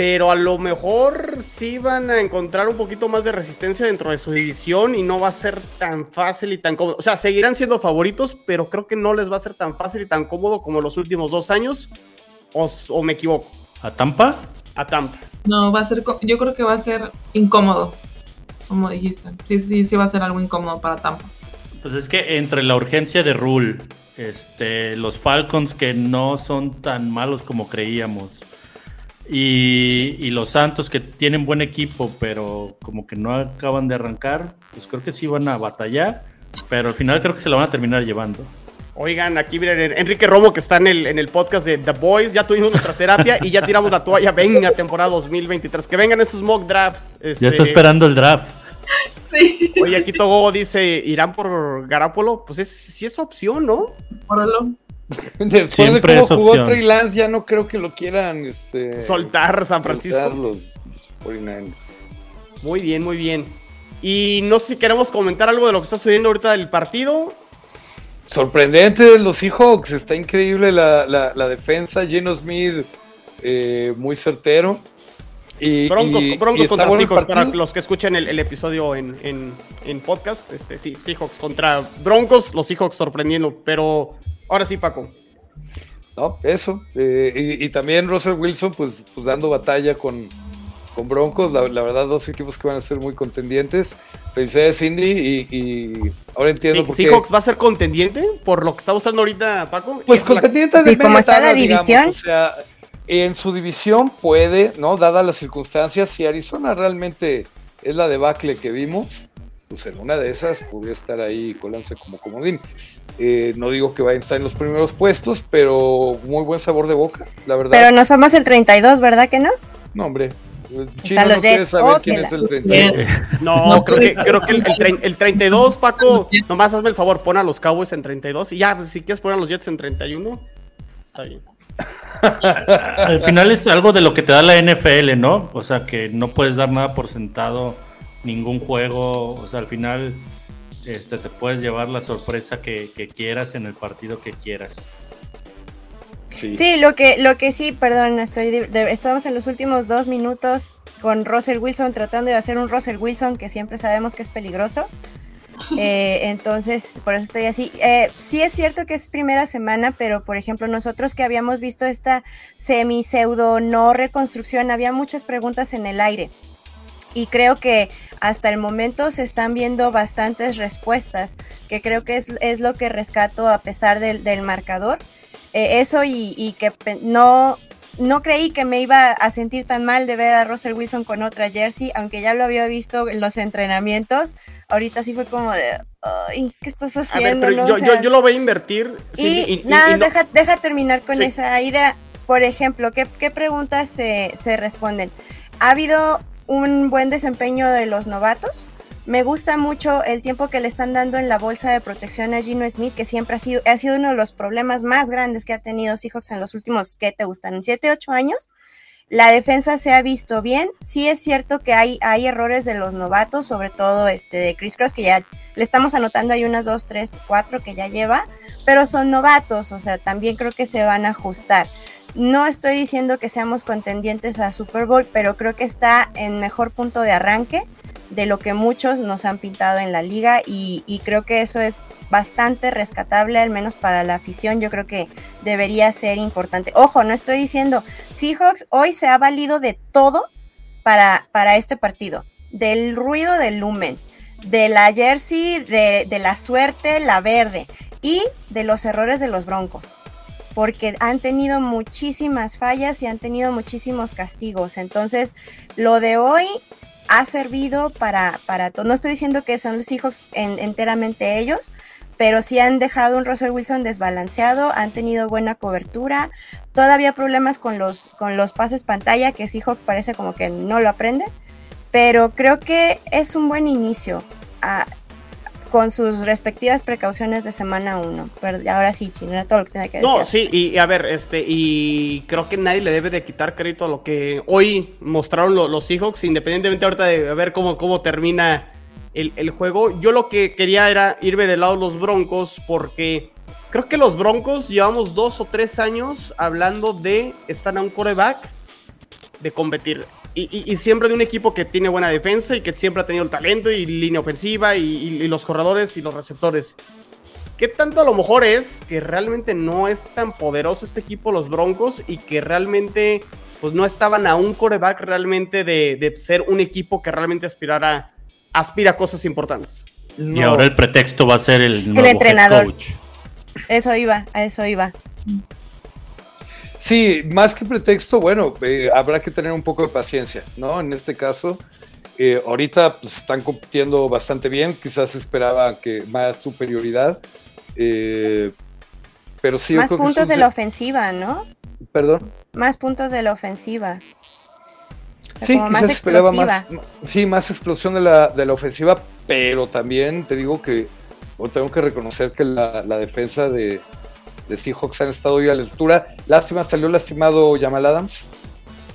Pero a lo mejor sí van a encontrar un poquito más de resistencia dentro de su división y no va a ser tan fácil y tan cómodo. O sea, seguirán siendo favoritos, pero creo que no les va a ser tan fácil y tan cómodo como los últimos dos años. O, o me equivoco. ¿A Tampa? A Tampa. No, va a ser, yo creo que va a ser incómodo, como dijiste. Sí, sí, sí va a ser algo incómodo para Tampa. Pues es que entre la urgencia de Rule, este, los Falcons que no son tan malos como creíamos, y, y los Santos que tienen buen equipo, pero como que no acaban de arrancar, pues creo que sí van a batallar, pero al final creo que se la van a terminar llevando. Oigan, aquí miren, Enrique Romo que está en el, en el podcast de The Boys, ya tuvimos nuestra terapia y ya tiramos la toalla, venga, temporada 2023, que vengan esos mock drafts. este, Ya está esperando el draft. Sí, Oye, aquí Togo dice, ¿irán por Garapolo? Pues es, sí es opción, ¿no? óralo. [LAUGHS] Después Siempre de cómo jugó opción. Trey Lance, ya no creo que lo quieran este, Soltar San Francisco. soltar los, los 49ers. Muy bien, muy bien. Y no sé si queremos comentar algo de lo que está sucediendo ahorita del partido. Sorprendente los Seahawks, está increíble la, la- la defensa. Geno Smith, eh, muy certero. Y, broncos, broncos contra Seahawks, para los que escuchen el, episodio en, en, podcast. Este, sí, Seahawks contra Broncos, los Seahawks sorprendiendo. Pero ahora sí, Paco. No, eso. Eh, y, también Russell Wilson, pues, pues dando batalla con, con Broncos. La, verdad, dos equipos que van a ser muy contendientes. Felicidades, Cindy. Y, ahora entiendo por qué. ¿Seahawks va a ser contendiente por lo que está usando ahorita Paco? Pues contendiente de ¿Y cómo está la división? o sea, en su división puede, ¿no? Dadas las circunstancias, si Arizona realmente es la debacle que vimos, pues en una de esas podría estar ahí colándose como comodín. Eh, no digo que vaya a estar en los primeros puestos, pero muy buen sabor de boca, la verdad. Pero no somos el 32, ¿verdad que no? No, hombre. Chino no quiere saber quién es el 32. No, creo que, creo que el, 32, Paco, nomás hazme el favor, pon a los Cowboys en 32 y ya, pues, si quieres poner a los Jets en 31, está bien. Al final es algo de lo que te da la NFL, ¿no? O sea, que no puedes dar nada por sentado, ningún juego, o sea, al final este, te puedes llevar la sorpresa que, quieras en el partido que quieras. Sí. lo que lo que sí, perdón, estoy estamos en los últimos dos minutos con Russell Wilson tratando de hacer un Russell Wilson que siempre sabemos que es peligroso. [LAUGHS] Eh, entonces, por eso estoy así. Eh, sí es cierto que es primera semana, pero por ejemplo, nosotros que habíamos visto esta semi pseudo no reconstrucción, había muchas preguntas en el aire. Y creo que hasta el momento se están viendo bastantes respuestas, que creo que es, lo que rescato a pesar del, marcador. Eh, eso y, y que no, no creí que me iba a sentir tan mal de ver a Russell Wilson con otra jersey, aunque ya lo había visto en los entrenamientos. Ahorita sí fue como de, ay, ¿qué estás haciendo? yo, yo, lo voy a invertir. Y, nada, deja, deja, terminar con esa idea. Por ejemplo, ¿qué, qué preguntas se, se responden? ¿Ha habido un buen desempeño de los novatos? Me gusta mucho el tiempo que le están dando en la bolsa de protección a Gino Smith, que siempre ha sido, ha sido uno de los problemas más grandes que ha tenido Seahawks en los últimos, ¿qué te gustan? ¿7, 8 años? La defensa se ha visto bien. Sí es cierto que hay, hay errores de los novatos, sobre todo este de Chris Cross, que ya le estamos anotando hay unas 2, 3, 4 que ya lleva, pero son novatos, o sea, también creo que se van a ajustar. No estoy diciendo que seamos contendientes a Super Bowl, pero creo que está en mejor punto de arranque de lo que muchos nos han pintado en la liga y, creo que eso es bastante rescatable, al menos para la afición, yo creo que debería ser importante. Ojo, no estoy diciendo, Seahawks hoy se ha valido de todo para, para este partido, del ruido del lumen, de la jersey, de, de la suerte, la verde y de los errores de los broncos porque han tenido muchísimas fallas y han tenido muchísimos castigos. Entonces, lo de hoy ha servido para, para todo. No estoy diciendo que son los hijos enteramente ellos, pero sí han dejado un Russell Wilson desbalanceado, han tenido buena cobertura, todavía problemas con los, con los pases pantalla, que Seahawks parece como que no lo aprende, pero creo que es un buen inicio. Ah, con sus respectivas precauciones de semana 1. Ahora sí, Chino, era todo lo que tenía que decir. No, sí, y, a ver, este, y creo que nadie le debe de quitar crédito a lo que hoy mostraron los Seahawks, independientemente ahorita de ver cómo, cómo termina el, juego. Yo lo que quería era irme del lado de los Broncos, porque creo que los Broncos llevamos dos o tres años hablando de estar a un coreback de competir y, siempre de un equipo que tiene buena defensa y que siempre ha tenido el talento y línea ofensiva y, los corredores y los receptores. ¿Qué tanto a lo mejor es que realmente no es tan poderoso este equipo, los Broncos, y que realmente pues no estaban a un coreback realmente de, ser un equipo que realmente aspirara, aspira a cosas importantes? Y ahora el pretexto va a ser el, nuevo el entrenador. Eso iba, a eso iba. Sí, más que pretexto, bueno, eh, habrá que tener un poco de paciencia, ¿no? En este caso, eh, ahorita pues, están compitiendo bastante bien, quizás esperaba que más superioridad, eh, pero sí. Más puntos de la ofensiva, ¿no? Perdón. Más puntos de la ofensiva. sí, más esperaba más, sí, más explosión de la, de la ofensiva, pero también te digo que tengo que reconocer que la defensa de, de Seahawks han estado hoy a la altura. Lástima, salió lastimado Jamal Adams.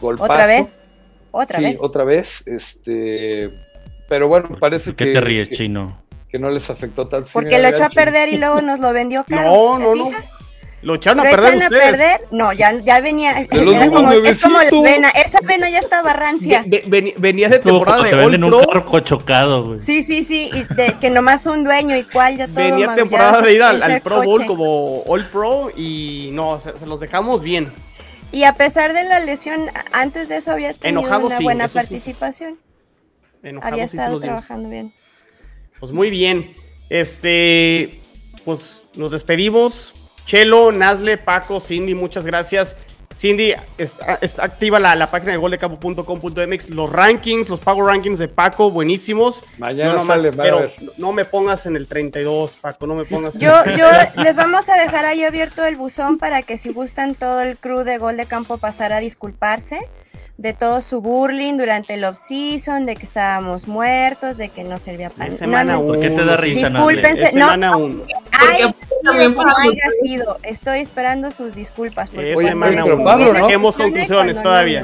¿Otra vez? ¿Otra sí, otra vez. Este, pero bueno, parece que... ¿Qué te ríes, chino? Que no les afectó tanto. Porque lo echó a perder y luego nos lo vendió [LAUGHS] caro. No, no, no. Lo echaron a perder a perder? No, ya, ya venía. como, es como la vena. Esa vena ya estaba rancia. venía de temporada de All Pro. un carro chocado, güey. Sí, sí, sí. Y de, que nomás un dueño y cuál ya todo. Venía temporada de ir al, Pro Bowl como All Pro y no, se, los dejamos bien. Y a pesar de la lesión, antes de eso había tenido una buena participación. había estado trabajando bien. Pues muy bien. Este, pues nos despedimos. Chelo, Nazle, Paco, Cindy, muchas gracias. Cindy, está, activa la, página de goldecampo.com.mx, los rankings, los Pago Rankings de Paco, buenísimos. Mañana sale, pero no me pongas en el 32, Paco, no me pongas. Yo, yo [LAUGHS] les vamos a dejar ahí abierto el buzón para que si gustan todo el crew de Gol de Campo pasar a disculparse de todo su burling durante el off-season, de que estábamos muertos, de que no servía para nada. ¿Por qué te da risa? Discúlpense, no. Ay, como haya sido, estoy esperando sus disculpas. Porque Oye, semana uno. Saquemos conclusiones todavía.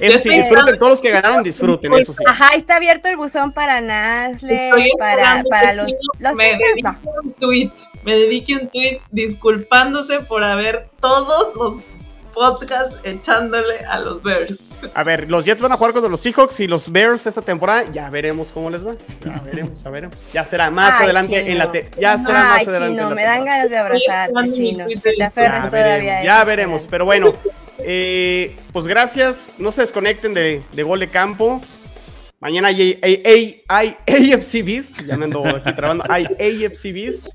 Eso sí, disfruten, todos los que ganaron disfruten, eso sí. Ajá, está abierto el buzón para Nasle, para, para los, los me dediqué un tweet, me dediqué un tweet disculpándose por haber todos los podcast echándole a los Bears. A ver, los Jets van a jugar contra los Seahawks y los Bears esta temporada. Ya veremos cómo les va. Ya [LAUGHS] veremos, ya veremos. Ya será más adelante en la Ya será más adelante. Chino, me dan ganas de abrazarte, Chino. te aferres todavía. ya veremos, pero bueno. Eh, pues gracias. No se desconecten de, de gol de campo. Mañana hay, hay, hay, AFC Beast. Ya me ando aquí trabando. Hay AFC Beast.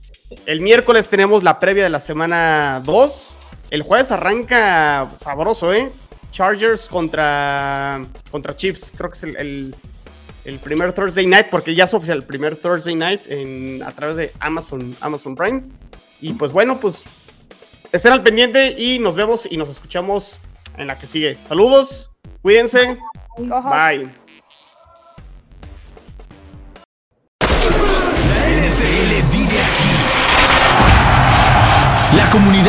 El miércoles tenemos la previa de la semana 2. El jueves arranca sabroso, ¿eh? Chargers contra, contra Chiefs. Creo que es el, primer Thursday night, porque ya es oficial el primer Thursday night en, a través de Amazon, Amazon Prime. Y pues bueno, pues estén al pendiente y nos vemos y nos escuchamos en la que sigue. Saludos, cuídense. Bye.